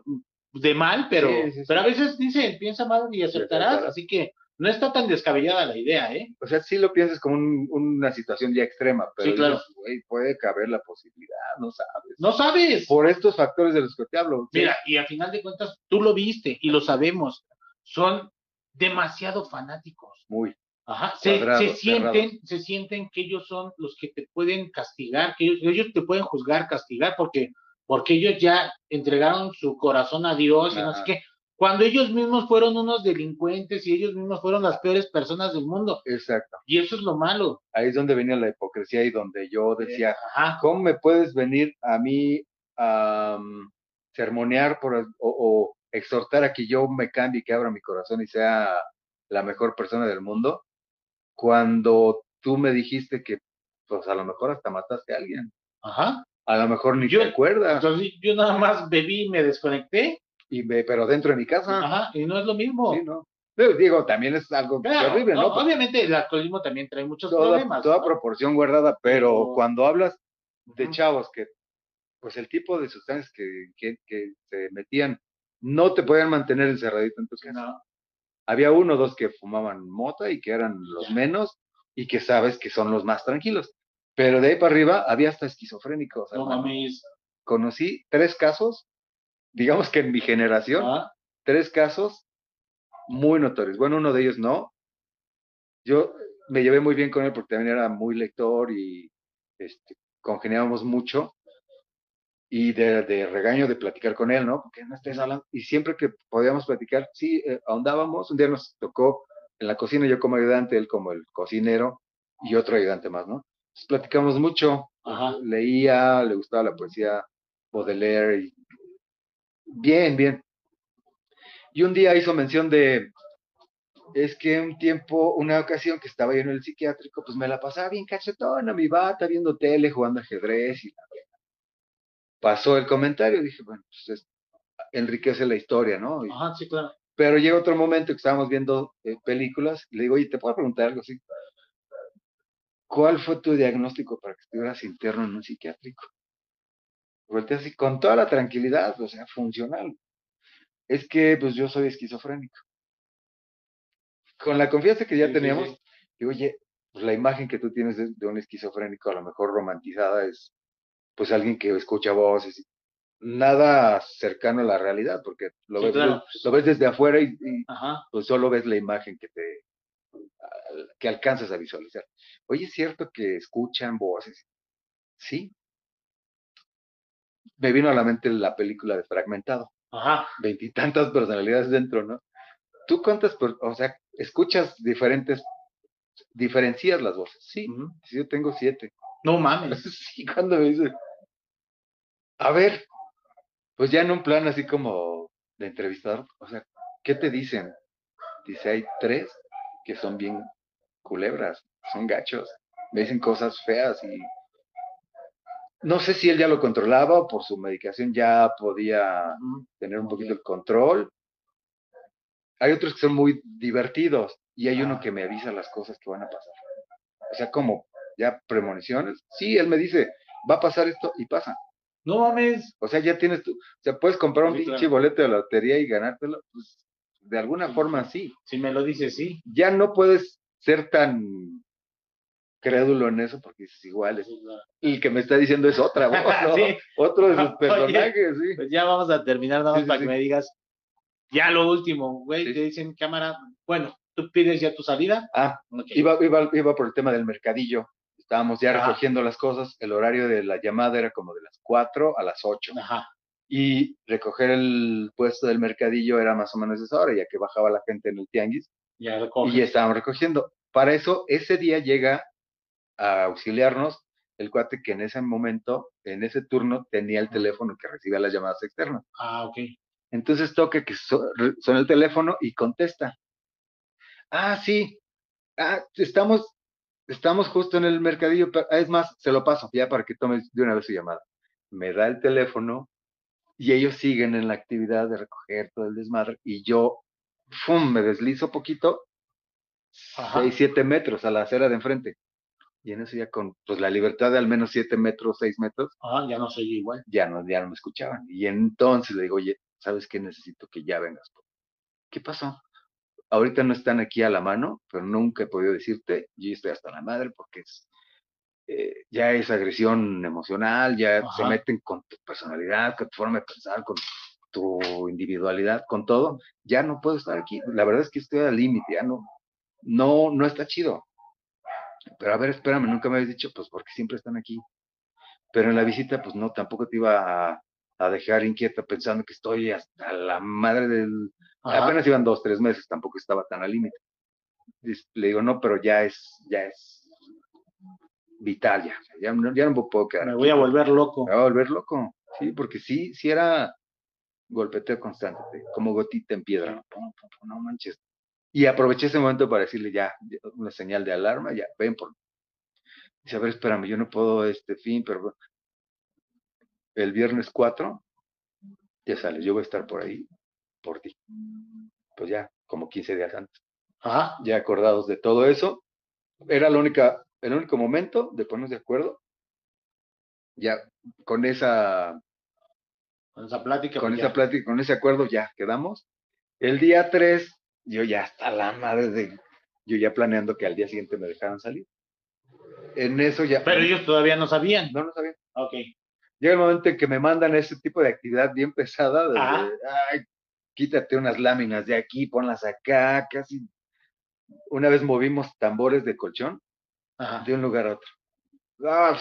de mal, pero, Sí, sí, sí. pero a veces dicen, piensa mal y aceptarás. Así que no está tan descabellada la idea, ¿eh? O sea, sí lo piensas como un- una situación ya extrema, pero Sí, claro. dices, güey, puede caber la posibilidad, no sabes. No sabes. Por estos factores de los que te hablo. Mira, y al final de cuentas, tú lo viste y lo sabemos. Son demasiado fanáticos. Muy. Ajá, se, se sienten, se sienten que ellos son los que te pueden castigar, que ellos, ellos te pueden juzgar, castigar, porque, porque ellos ya entregaron su corazón a Dios y no sé qué. Cuando ellos mismos fueron unos delincuentes y ellos mismos fueron las peores personas del mundo. Exacto. Y eso es lo malo. Ahí es donde venía la hipocresía y donde yo decía, Ajá. ¿cómo me puedes venir a mí a um, sermonear por, o, o exhortar a que yo me cambie, que abra mi corazón y sea la mejor persona del mundo? Cuando tú me dijiste que, pues a lo mejor hasta mataste a alguien. Ajá. A lo mejor ni Yo- te acuerdas. Entonces yo nada más bebí y me desconecté. Y me- pero dentro de mi casa. Ajá. Y no es lo mismo. Sí, ¿no? Digo, también es algo Claro, terrible, ¿no? o- obviamente el alcoholismo también trae muchos toda, problemas. toda ¿no? proporción guardada, pero cuando hablas de chavos que, pues el tipo de sustancias que, que, que se metían, no te podían mantener encerradito en tu casa. No. Había uno o dos que fumaban mota y que eran los menos y que sabes que son los más tranquilos. Pero de ahí para arriba había hasta esquizofrénicos. No hermano. mames. Conocí tres casos, digamos que en mi generación, Ah, tres casos muy notorios. Bueno, uno de ellos no. Yo me llevé muy bien con él porque también era muy lector y este, congeniábamos mucho. Y de, de regaño de platicar con él, ¿no? Porque no estés hablando. Y siempre que podíamos platicar, sí, eh, ahondábamos. Un día nos tocó en la cocina, yo como ayudante, él como el cocinero y otro ayudante más, ¿no? Entonces platicamos mucho. Ajá. Leía, le gustaba la poesía Baudelaire y bien, bien. Y un día hizo mención de, es que un tiempo, una ocasión que estaba yo en el psiquiátrico, pues me la pasaba bien cachetona, mi bata, viendo tele, jugando ajedrez y la. Pasó el comentario, dije, bueno, pues es- enriquece la historia, ¿no? Y- Ajá, sí, claro. pero llega otro momento que estábamos viendo eh, películas y le digo, oye, ¿te puedo preguntar algo así? ¿Cuál fue tu diagnóstico para que estuvieras interno en un psiquiátrico? Voltea así, con toda la tranquilidad, o sea, funcional. Es que, pues, yo soy esquizofrénico. Con la confianza que ya Sí, sí, teníamos, sí. digo, oye, pues la imagen que tú tienes de, de un esquizofrénico, a lo mejor romantizada, es, pues, alguien que escucha voces. Nada cercano a la realidad, porque lo, Sí, ves, claro. lo ves desde afuera y, y, pues solo ves la imagen que te que alcanzas a visualizar. Oye, es cierto que escuchan voces. Sí. Me vino a la mente la película de Fragmentado. Ajá. Veintitantas personalidades dentro, ¿no? ¿Tú cuántas, o sea, escuchas diferentes, diferencias las voces? Sí, Ujú. sí, yo tengo siete. No mames. Sí, cuando me dice, a ver, pues ya en un plan así como de entrevistador, o sea, ¿qué te dicen? Dice, hay tres que son bien culebras, son gachos, me dicen cosas feas y no sé si él ya lo controlaba o por su medicación ya podía tener un poquito el control. Hay otros que son muy divertidos y hay uno Ah. que me avisa las cosas que van a pasar. O sea, como ya premoniciones. Sí, él me dice, va a pasar esto y pasa. No mames. O sea, ya tienes tu, o sea, puedes comprar un Sí, pinche claro. boleto de lotería y ganártelo, pues de alguna Sí, forma sí. sí. Si me lo dices, sí. Ya no puedes ser tan crédulo en eso porque es igual, es el que me está diciendo es otra voz, ¿no? Sí. Otro de sus Oye. personajes, sí. Pues ya vamos a terminar, nada más Sí, para sí. que me digas. Ya lo último, güey, Sí. te dicen cámara. Bueno, tú pides ya tu salida. Ah, Ok. iba, iba, iba por el tema del mercadillo. Estábamos ya recogiendo las cosas. El horario de la llamada era como de las 4 a las 8. Ajá. Y recoger el puesto del mercadillo era más o menos esa hora, ya que bajaba la gente en el tianguis. Ya recoges. Y ya estábamos recogiendo. Para eso, ese día llega a auxiliarnos el cuate que en ese momento, en ese turno, tenía el teléfono que recibía las llamadas externas. Ah, ok. Entonces toca que suena el teléfono y contesta. Ah, sí. Ah, estamos, estamos justo en el mercadillo. pero- ah, Es más, se lo paso ya para que tomes de una vez su llamada. Me da el teléfono y ellos siguen en la actividad de recoger todo el desmadre y yo, ¡fum! me deslizo poquito, Ajá. 6, 7 metros a la acera de enfrente. Y en eso ya con pues, la libertad de al menos 7 metros, 6 metros, Ajá, ya no soy igual. ya no, ya no me escuchaban. Y entonces le digo, oye, ¿sabes qué? Necesito que ya vengas. ¿Qué pasó? Ahorita no están aquí a la mano, pero nunca he podido decirte, yo estoy hasta la madre porque es, eh, ya es agresión emocional, ya se meten con tu personalidad, con tu forma de pensar, con tu individualidad, con todo. Ya no puedo estar aquí. La verdad es que estoy al límite, ya no, no, no está chido. Pero a ver, espérame, nunca me habías dicho, pues porque siempre están aquí. Pero en la visita, pues no, tampoco te iba a, a dejar inquieta pensando que estoy hasta la madre del... Ajá. Apenas iban dos, tres meses, tampoco estaba tan al límite. Le digo, no, pero ya es, ya es vital, ya, ya, no, ya no puedo quedar. Me aquí. voy a volver loco. Me voy a volver loco, sí, porque sí, sí era golpeteo constante, como gotita en piedra, ¿no? No manches. Y aproveché ese momento para decirle ya, una señal de alarma, ya, ven por. Dice, a ver, espérame, yo no puedo este fin, pero el viernes 4, ya sales, yo voy a estar por ahí, por ti. Pues ya, como 15 días antes. Ajá. Ya acordados de todo eso, era la única, el único momento de ponernos de acuerdo. Ya con esa Con esa plática. con pues esa ya. plática, con ese acuerdo ya quedamos. El día 3, yo ya hasta la madre de, yo ya planeando que al día siguiente me dejaran salir. En eso ya, Pero ellos todavía no sabían. no, no sabía. Ok. Llega el momento en que me mandan ese tipo de actividad bien pesada, de, ay, quítate unas láminas de aquí, ponlas acá, casi. Una vez movimos tambores de colchón Ajá. de un lugar a otro. Ah,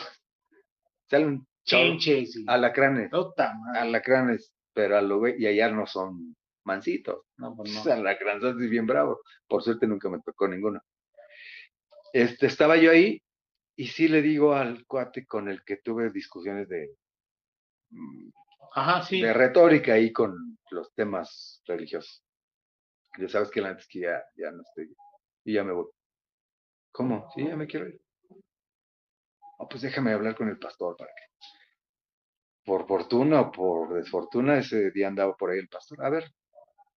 sale un chorro. Chinches. y- alacranes, madre. alacranes, pero a lo güey, y allá no son mansitos. No, pues no. Alacranzotes y bien bravo. Por suerte nunca me tocó ninguno. Este, estaba yo ahí y sí le digo al cuate con el que tuve discusiones de, De retórica ahí con los temas religiosos. Ya sabes que antes que ya, ya no estoy. Y ya me voy. ¿Cómo? Sí, ya me quiero ir. Oh, pues déjame hablar con el pastor para que. por fortuna o por desfortuna, ese día andaba por ahí el pastor. A ver,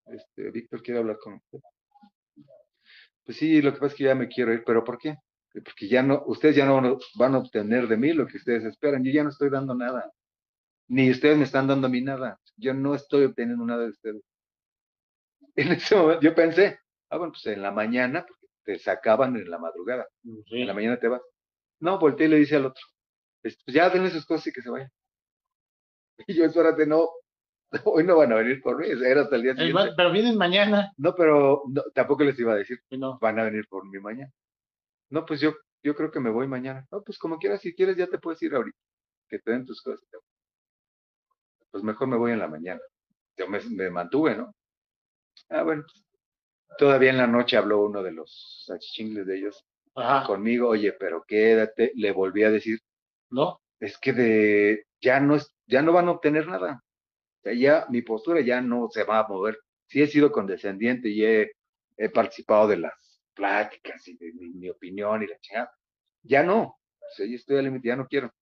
este, Víctor quiere hablar con usted. Pues sí, lo que pasa es que ya me quiero ir, pero ¿por qué? Porque ya no, ustedes ya no van a obtener de mí lo que ustedes esperan. Yo ya no estoy dando nada. Ni ustedes me están dando a mí nada. Yo no estoy obteniendo nada de ustedes. En ese momento yo pensé, ah, bueno, pues en la mañana, porque te sacaban en la madrugada. En la mañana te vas. No, volteé y le dice al otro, pues ya denle sus cosas y que se vayan. Y yo, espérate, no, hoy no van a venir por mí, era hasta el día siguiente. Pero vienen mañana. No, pero tampoco les iba a decir, no. van a venir por mí mañana. No, pues yo, yo creo que me voy mañana. No, pues como quieras, si quieres ya te puedes ir ahorita, que te den tus cosas. Pues mejor me voy en la mañana. Yo me, mantuve, ¿no? Ah, bueno, todavía en la noche habló uno de los achichingles de ellos conmigo, oye, pero quédate, le volví a decir, no, es que de, ya no es, ya no van a obtener nada. O sea, ya mi postura ya no se va a mover. Sí he sido condescendiente y he, participado de las pláticas y de mi, opinión y la chingada. Ya no. O sea, yo estoy al límite, ya no quiero.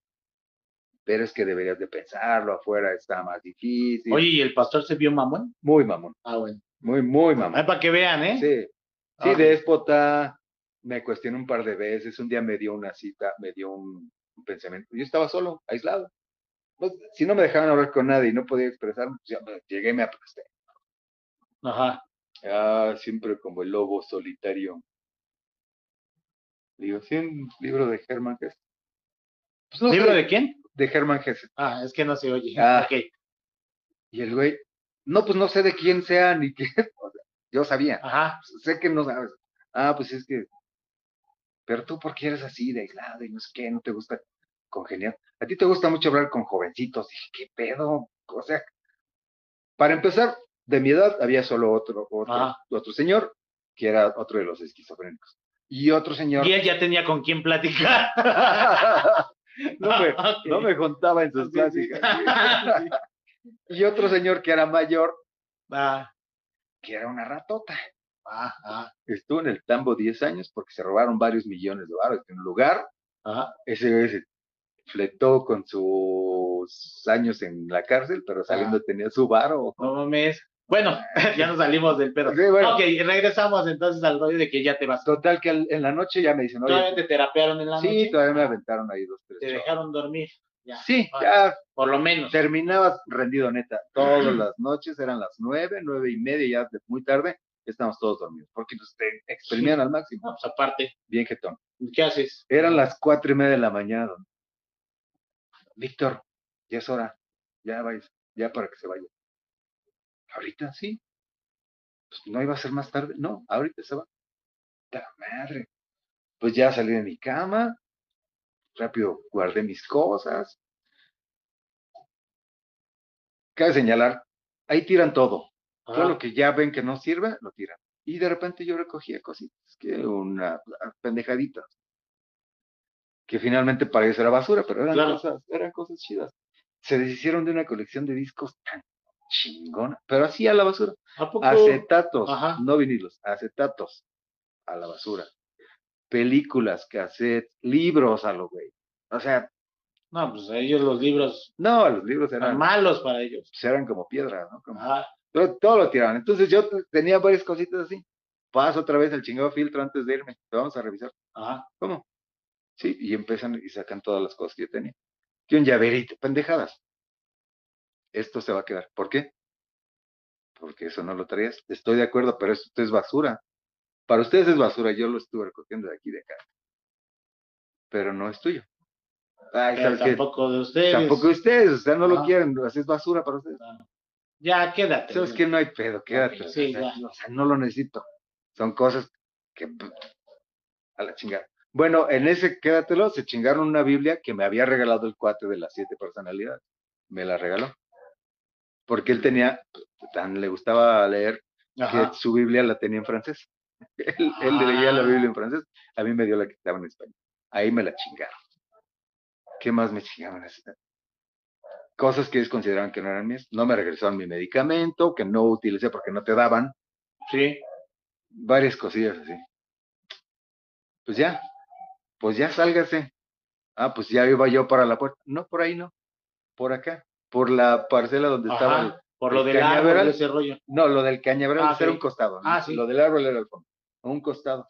Pero es que deberías de pensarlo, afuera está más difícil. Oye, ¿y el pastor se vio mamón? Muy mamón. Ah, bueno. Muy, muy mamón. para que vean, ¿eh? Sí. Sí, déspota, me cuestionó un par de veces. Un día me dio una cita, me dio un, un pensamiento. Yo estaba solo, aislado. Pues, si no me dejaban hablar con nadie y no podía expresarme, pues ya llegué y me aplasté. Ajá. Ah, siempre como el lobo solitario. Digo, sí, un libro de Germán. Pues ¿Libro de quién? De Germán Hesse. Ah, es que no se oye. Ah, Y el güey, no, pues no sé de quién sea ni qué. yo sabía. Ajá. Sé que no sabes. Ah, pues es que pero tú, ¿por qué eres así de aislado y no sé qué? ¿No te gusta congeniar? A ti te gusta mucho hablar con jovencitos. Dije, ¿qué pedo? O sea, para empezar, de mi edad había solo otro, otro, otro señor, que era otro de los esquizofrénicos. Y otro señor. Y él ya tenía con quién platicar. no, me, no me contaba en sus pláticas. y otro señor que era mayor, ah. que era una ratota. Ah, Estuvo en el tambo 10 años porque se robaron varios millones de dólares en un lugar. Ese güey se fletó con sus años en la cárcel, pero saliendo tenía su varo. No mames. Bueno, ya nos salimos del pedo. Ok, regresamos entonces al rollo de que ya te vas. Total, que en la noche ya me dicen, ¿Todavía te terapearon en la noche? Sí, todavía me aventaron ahí dos, tres. Te dejaron dormir. Sí, ya. Por lo menos. Terminabas rendido, neta. Todas las noches eran las nueve, nueve y media, ya muy tarde estamos todos dormidos, porque pues, te exprimían al máximo. pues aparte. Bien jetón. ¿Qué haces? Eran las cuatro y media de la mañana. Víctor, ya es hora, ya vais, ya para que se vaya. Ahorita sí. Pues no iba a ser más tarde, no, ahorita se va. La madre. Pues ya salí de mi cama, rápido guardé mis cosas. Cabe señalar, ahí tiran todo. Todo lo que ya ven que no sirve, lo tiran. Y de repente yo recogía cositas, que una pendejadita, que finalmente para ellos era basura, pero eran cosas, eran cosas chidas. Se deshicieron de una colección de discos tan chingona, pero así a la basura. Acetatos, no vinilos, acetatos a la basura. Películas, cassettes, libros a lo güey. O sea, no, pues ellos los libros. No, los libros eran. malos para ellos. Pues eran como piedra, ¿no? Como, todo, lo tiraban. Entonces yo tenía varias cositas así. Paso otra vez el chingado filtro antes de irme. vamos a revisar. Ajá. ¿Cómo? Sí, y empiezan y sacan todas las cosas que yo tenía. Que un llaverito, pendejadas. Esto se va a quedar. ¿Por qué? Porque eso no lo traías. Estoy de acuerdo, pero esto es basura. Para ustedes es basura, yo lo estuve recogiendo de aquí de acá. Pero no es tuyo. Ay, tampoco de ustedes. Tampoco de ustedes, o sea, no lo quieren, es basura para ustedes. Ya, quédate. Sabes que no hay pedo, quédate. Sí, o, sea, no lo necesito. Son cosas que a la chingada. Bueno, en ese quédatelo se chingaron una Biblia que me había regalado el cuate de las siete personalidades. Me la regaló. Porque él tenía, tan le gustaba leer, que su Biblia la tenía en francés. él, leía la Biblia en francés, a mí me dio la que estaba en español. Ahí me la chingaron. ¿Qué más me chingaron? cosas que ellos consideraban que no eran mías. No me regresaron mi medicamento, que no utilicé porque no te daban. Sí. Varias cosillas así. Pues ya, pues ya sálgase. Ah, pues ya iba yo para la puerta. No, por ahí no, por acá. Por la parcela donde estaba el, por lo el del árbol ese rollo. No, lo del cañaveral Ah, era ok. un costado. ¿no? Ah, sí. Lo del árbol era el fondo. a Un costado.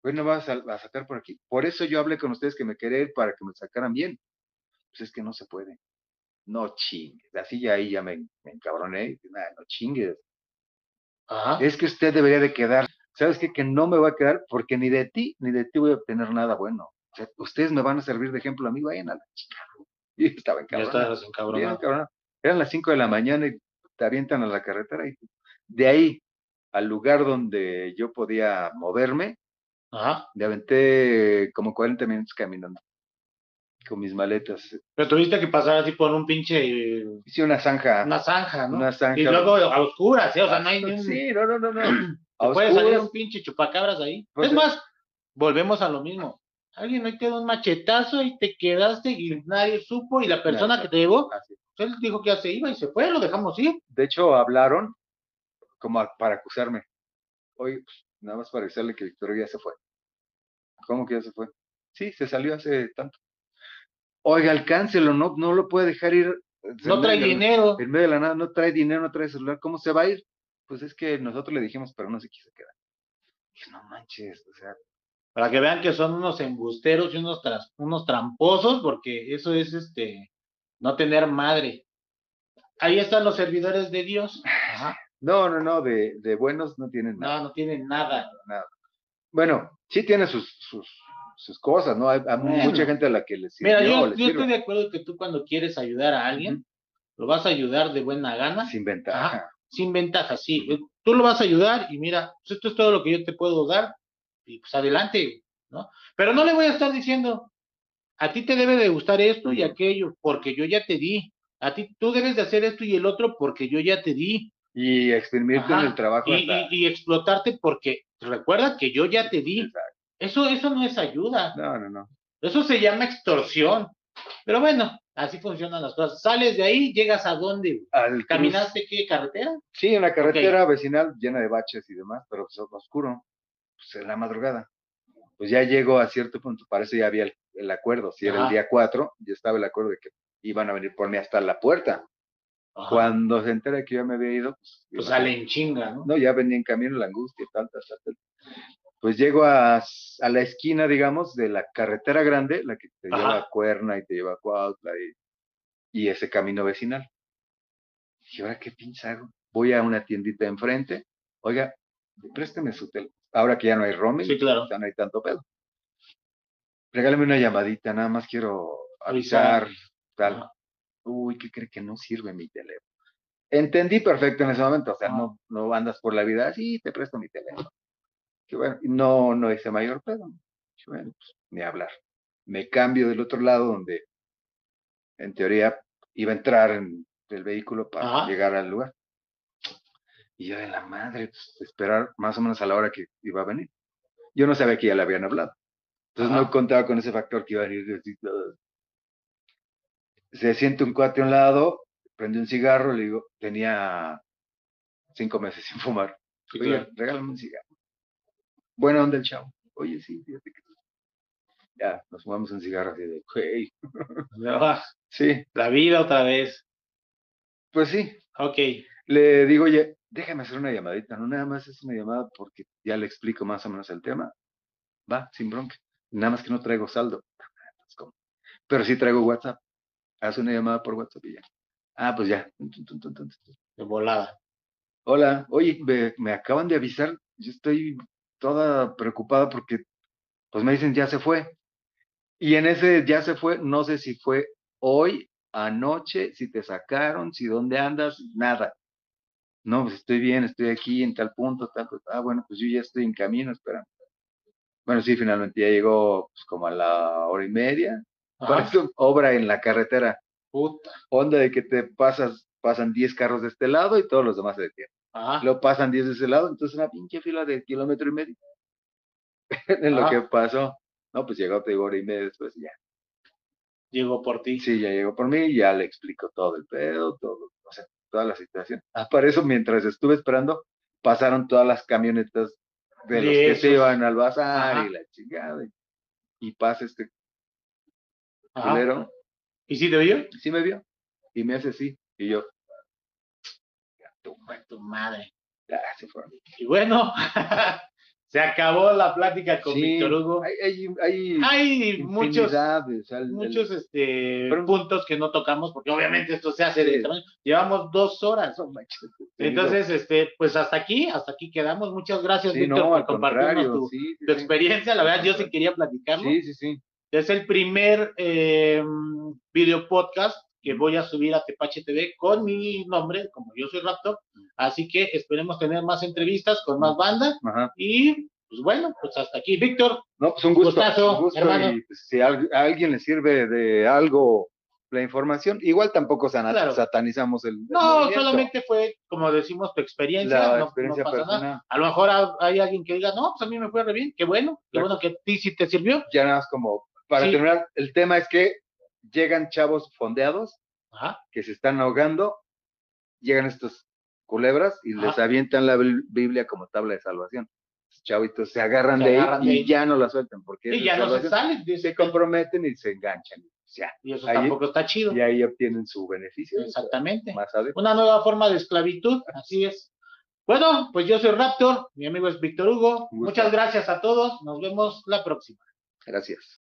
Pues no vas a, a sacar por aquí. Por eso yo hablé con ustedes que me quería ir para que me sacaran bien. Pues es que no se puede. No chingues. Así ya ahí ya me, me encabroné. "Nah, no chingues. Ajá. Es que usted debería de quedar. ¿Sabes qué? Que no me voy a quedar porque ni de ti ni de ti voy a obtener nada bueno. O sea, ustedes me van a servir de ejemplo a mí. Vayan a la chingada. Y estaba encabronado. Bien encabronado. Eran las 5 de la mañana y te avientan a la carretera y de ahí al lugar donde yo podía moverme, Ajá. me aventé como 40 minutos caminando con mis maletas. Pero tuviste que pasar así por un pinche. Hice una zanja, Una zanja, ¿no? una zanja. Y luego a oscuras, ¿eh? O sea, no hay ni un. Sí, no, no, no, no. Te puede salir un pinche chupacabras ahí. Pues, es más, volvemos a lo mismo. Alguien hoy te da un machetazo y te quedaste y nadie supo y la persona que te llevó, así. él dijo que ya se iba y se fue, lo dejamos ir. De hecho, hablaron como a- para acusarme. Oye, pues, nada más para avisarle que Victoria ya se fue. ¿Cómo que ya se fue? Sí, se salió hace tanto. Oiga, alcáncelo, no, no lo puede dejar ir. eh, No trae dinero. En medio de la nada, no trae dinero, no trae celular. ¿Cómo se va a ir? Pues es que nosotros le dijimos, pero no se quiso quedar. Dije, no manches, o sea, Para que vean que son unos embusteros y unos, tras- unos tramposos, porque eso es este no tener madre. Ahí están los servidores de Dios. Ajá. no, no, no, de, de buenos no tienen nada. No, no tienen nada. nada. Bueno, sí tiene sus, sus, sus cosas, ¿no? Hay, hay Bueno. mucha gente a la que le sirve. Mira, yo, estoy de acuerdo que tú cuando quieres ayudar a alguien, lo vas a ayudar de buena gana, Sin ventaja. Ajá. sin ventaja, sí. Eh, Tú lo vas a ayudar y mira, pues esto es todo lo que yo te puedo dar y pues adelante, ¿no? Pero no le voy a estar diciendo, a ti te debe de gustar esto y aquello, porque yo ya te di. A ti tú debes de hacer esto y el otro porque yo ya te di. Y exprimirte Ajá. en el trabajo. Y, hasta- y- y explotarte porque recuerda que yo ya te di. Exacto. Eso, eso no es ayuda. No, no, no. Eso se llama extorsión. Pero bueno, así funcionan las cosas. Sales de ahí, llegas a dónde. Al ¿Caminaste qué carretera? Sí, en la carretera vecinal llena de baches y demás, pero pues, oscuro, pues en la madrugada. Pues ya llego a cierto punto, parece ya había el, el acuerdo, si era el día 4, ya estaba el acuerdo de que iban a venir por mí hasta la puerta. Ajá. Cuando se entera que yo me había ido, pues, Pues sale en chinga, ¿no? no, ya venía en camino la angustia, tal, tal, tal, tal. Pues llego a, a la esquina, digamos, de la carretera grande, la que te lleva a Cuerna y te lleva a Cuautla y, y ese camino vecinal. Dije, ¿ahora qué pinche hago? Voy a una tiendita enfrente, oiga, présteme su teléfono. Ahora que ya no hay roaming, Sí, claro. ya no hay tanto pedo. Regálame una llamadita, nada más quiero Avisar. avisar, tal. Ajá. Uy, ¿qué cree que no sirve mi teléfono? Entendí perfecto en ese momento, o sea, Ah. no, no andas por la vida así, te presto mi teléfono. Que bueno, no, no hice mayor pedo. Dije, bueno, pues, ni hablar. Me cambio del otro lado donde, en teoría, iba a entrar en el vehículo para Ajá. llegar al lugar. Y yo de la madre, pues, esperar más o menos a la hora que iba a venir. Yo no sabía que ya le habían hablado. Entonces Ajá. no contaba con ese factor que iba a venir. Se siente un cuate a un lado, prende un cigarro, le digo, tenía cinco meses sin fumar. Oye, claro. regálame un cigarro. Buena onda el chavo. Oye, sí, fíjate que. Ya, nos fumamos un cigarro así de, hey. Ah, Sí, La vida otra vez. pues sí. Ok. Le digo, oye, déjame hacer una llamadita. No, nada más es una llamada porque ya le explico más o menos el tema. Va, sin bronca. Nada más que no traigo saldo. Pero sí traigo WhatsApp. Haz una llamada por WhatsApp y ya. Ah, pues ya. De volada. Hola, oye, me, me acaban de avisar. Yo estoy toda preocupada porque, pues me dicen, ya se fue. Y en ese ya se fue, no sé si fue hoy, anoche, si te sacaron, si dónde andas, nada. No, pues estoy bien, estoy aquí en tal punto, tal, tal. Ah, bueno, pues yo ya estoy en camino, esperando. Bueno, sí, finalmente ya llegó pues, como a la hora y media. Parece obra en la carretera. Puta. Onda de que te pasas, pasan 10 carros de este lado y todos los demás se detienen. Ajá. Lo pasan 10 de ese lado, entonces una pinche fila de kilómetro y medio. en lo Ah. que pasó. No, pues llegó, te digo, hora y media después y ya. Llegó por ti. Sí, ya llegó por mí, ya le explico todo el pedo, todo, o sea, toda la situación. Ah, para eso, mientras estuve esperando, pasaron todas las camionetas de De los que se iban al bazar Ajá. y la chingada. Y, y pasa este Ajá. culero, ¿Y si te vio? sí me vio. Y me hace así. Y yo, tu, tu madre. ah, se fue. Y bueno, se acabó la plática con Sí, Víctor Hugo. Hay, hay, hay Hay muchos, o sea, el- muchos este, Pero- puntos que no tocamos, porque obviamente esto se hace de tamaño. Llevamos dos horas. Entonces, este, pues hasta aquí, hasta aquí quedamos. Muchas gracias, sí, Víctor, no, por compartirnos tu, experiencia. La verdad, yo sí quería platicarlo. Sí, sí, sí. Es el primer eh, video podcast que voy a subir a Tepache TV con mi nombre, como yo soy Raptor. Así que esperemos tener más entrevistas con más bandas. Ajá. Y pues bueno, pues hasta aquí. Víctor, No, pues un gusto. Gustazo, un gusto hermano. y pues, si a alguien le sirve de algo la información, igual tampoco sana- Claro. satanizamos el. no, solamente fue, como decimos, tu experiencia. la no- no, experiencia pasa nada. A lo mejor ha- hay alguien que diga, no, pues a mí me fue re bien, qué bueno, qué Claro. bueno que a ti sí te sirvió. Ya nada más como para Sí. terminar, el tema es que llegan chavos fondeados Ajá. que se están ahogando, llegan estos culebras y les avientan la Bib- Biblia como tabla de salvación. Los chavitos se agarran, Se de, ahí y ya no la sueltan porque Y ya no se salen. se comprometen y se enganchan. Ya, Y eso Ahí- tampoco está chido. y ahí obtienen su beneficio. Exactamente. Más. Una nueva forma de esclavitud, así es. Bueno, pues yo soy Raptor, mi amigo es Víctor Hugo. Muchas gracias a todos. Nos vemos la próxima. Gracias.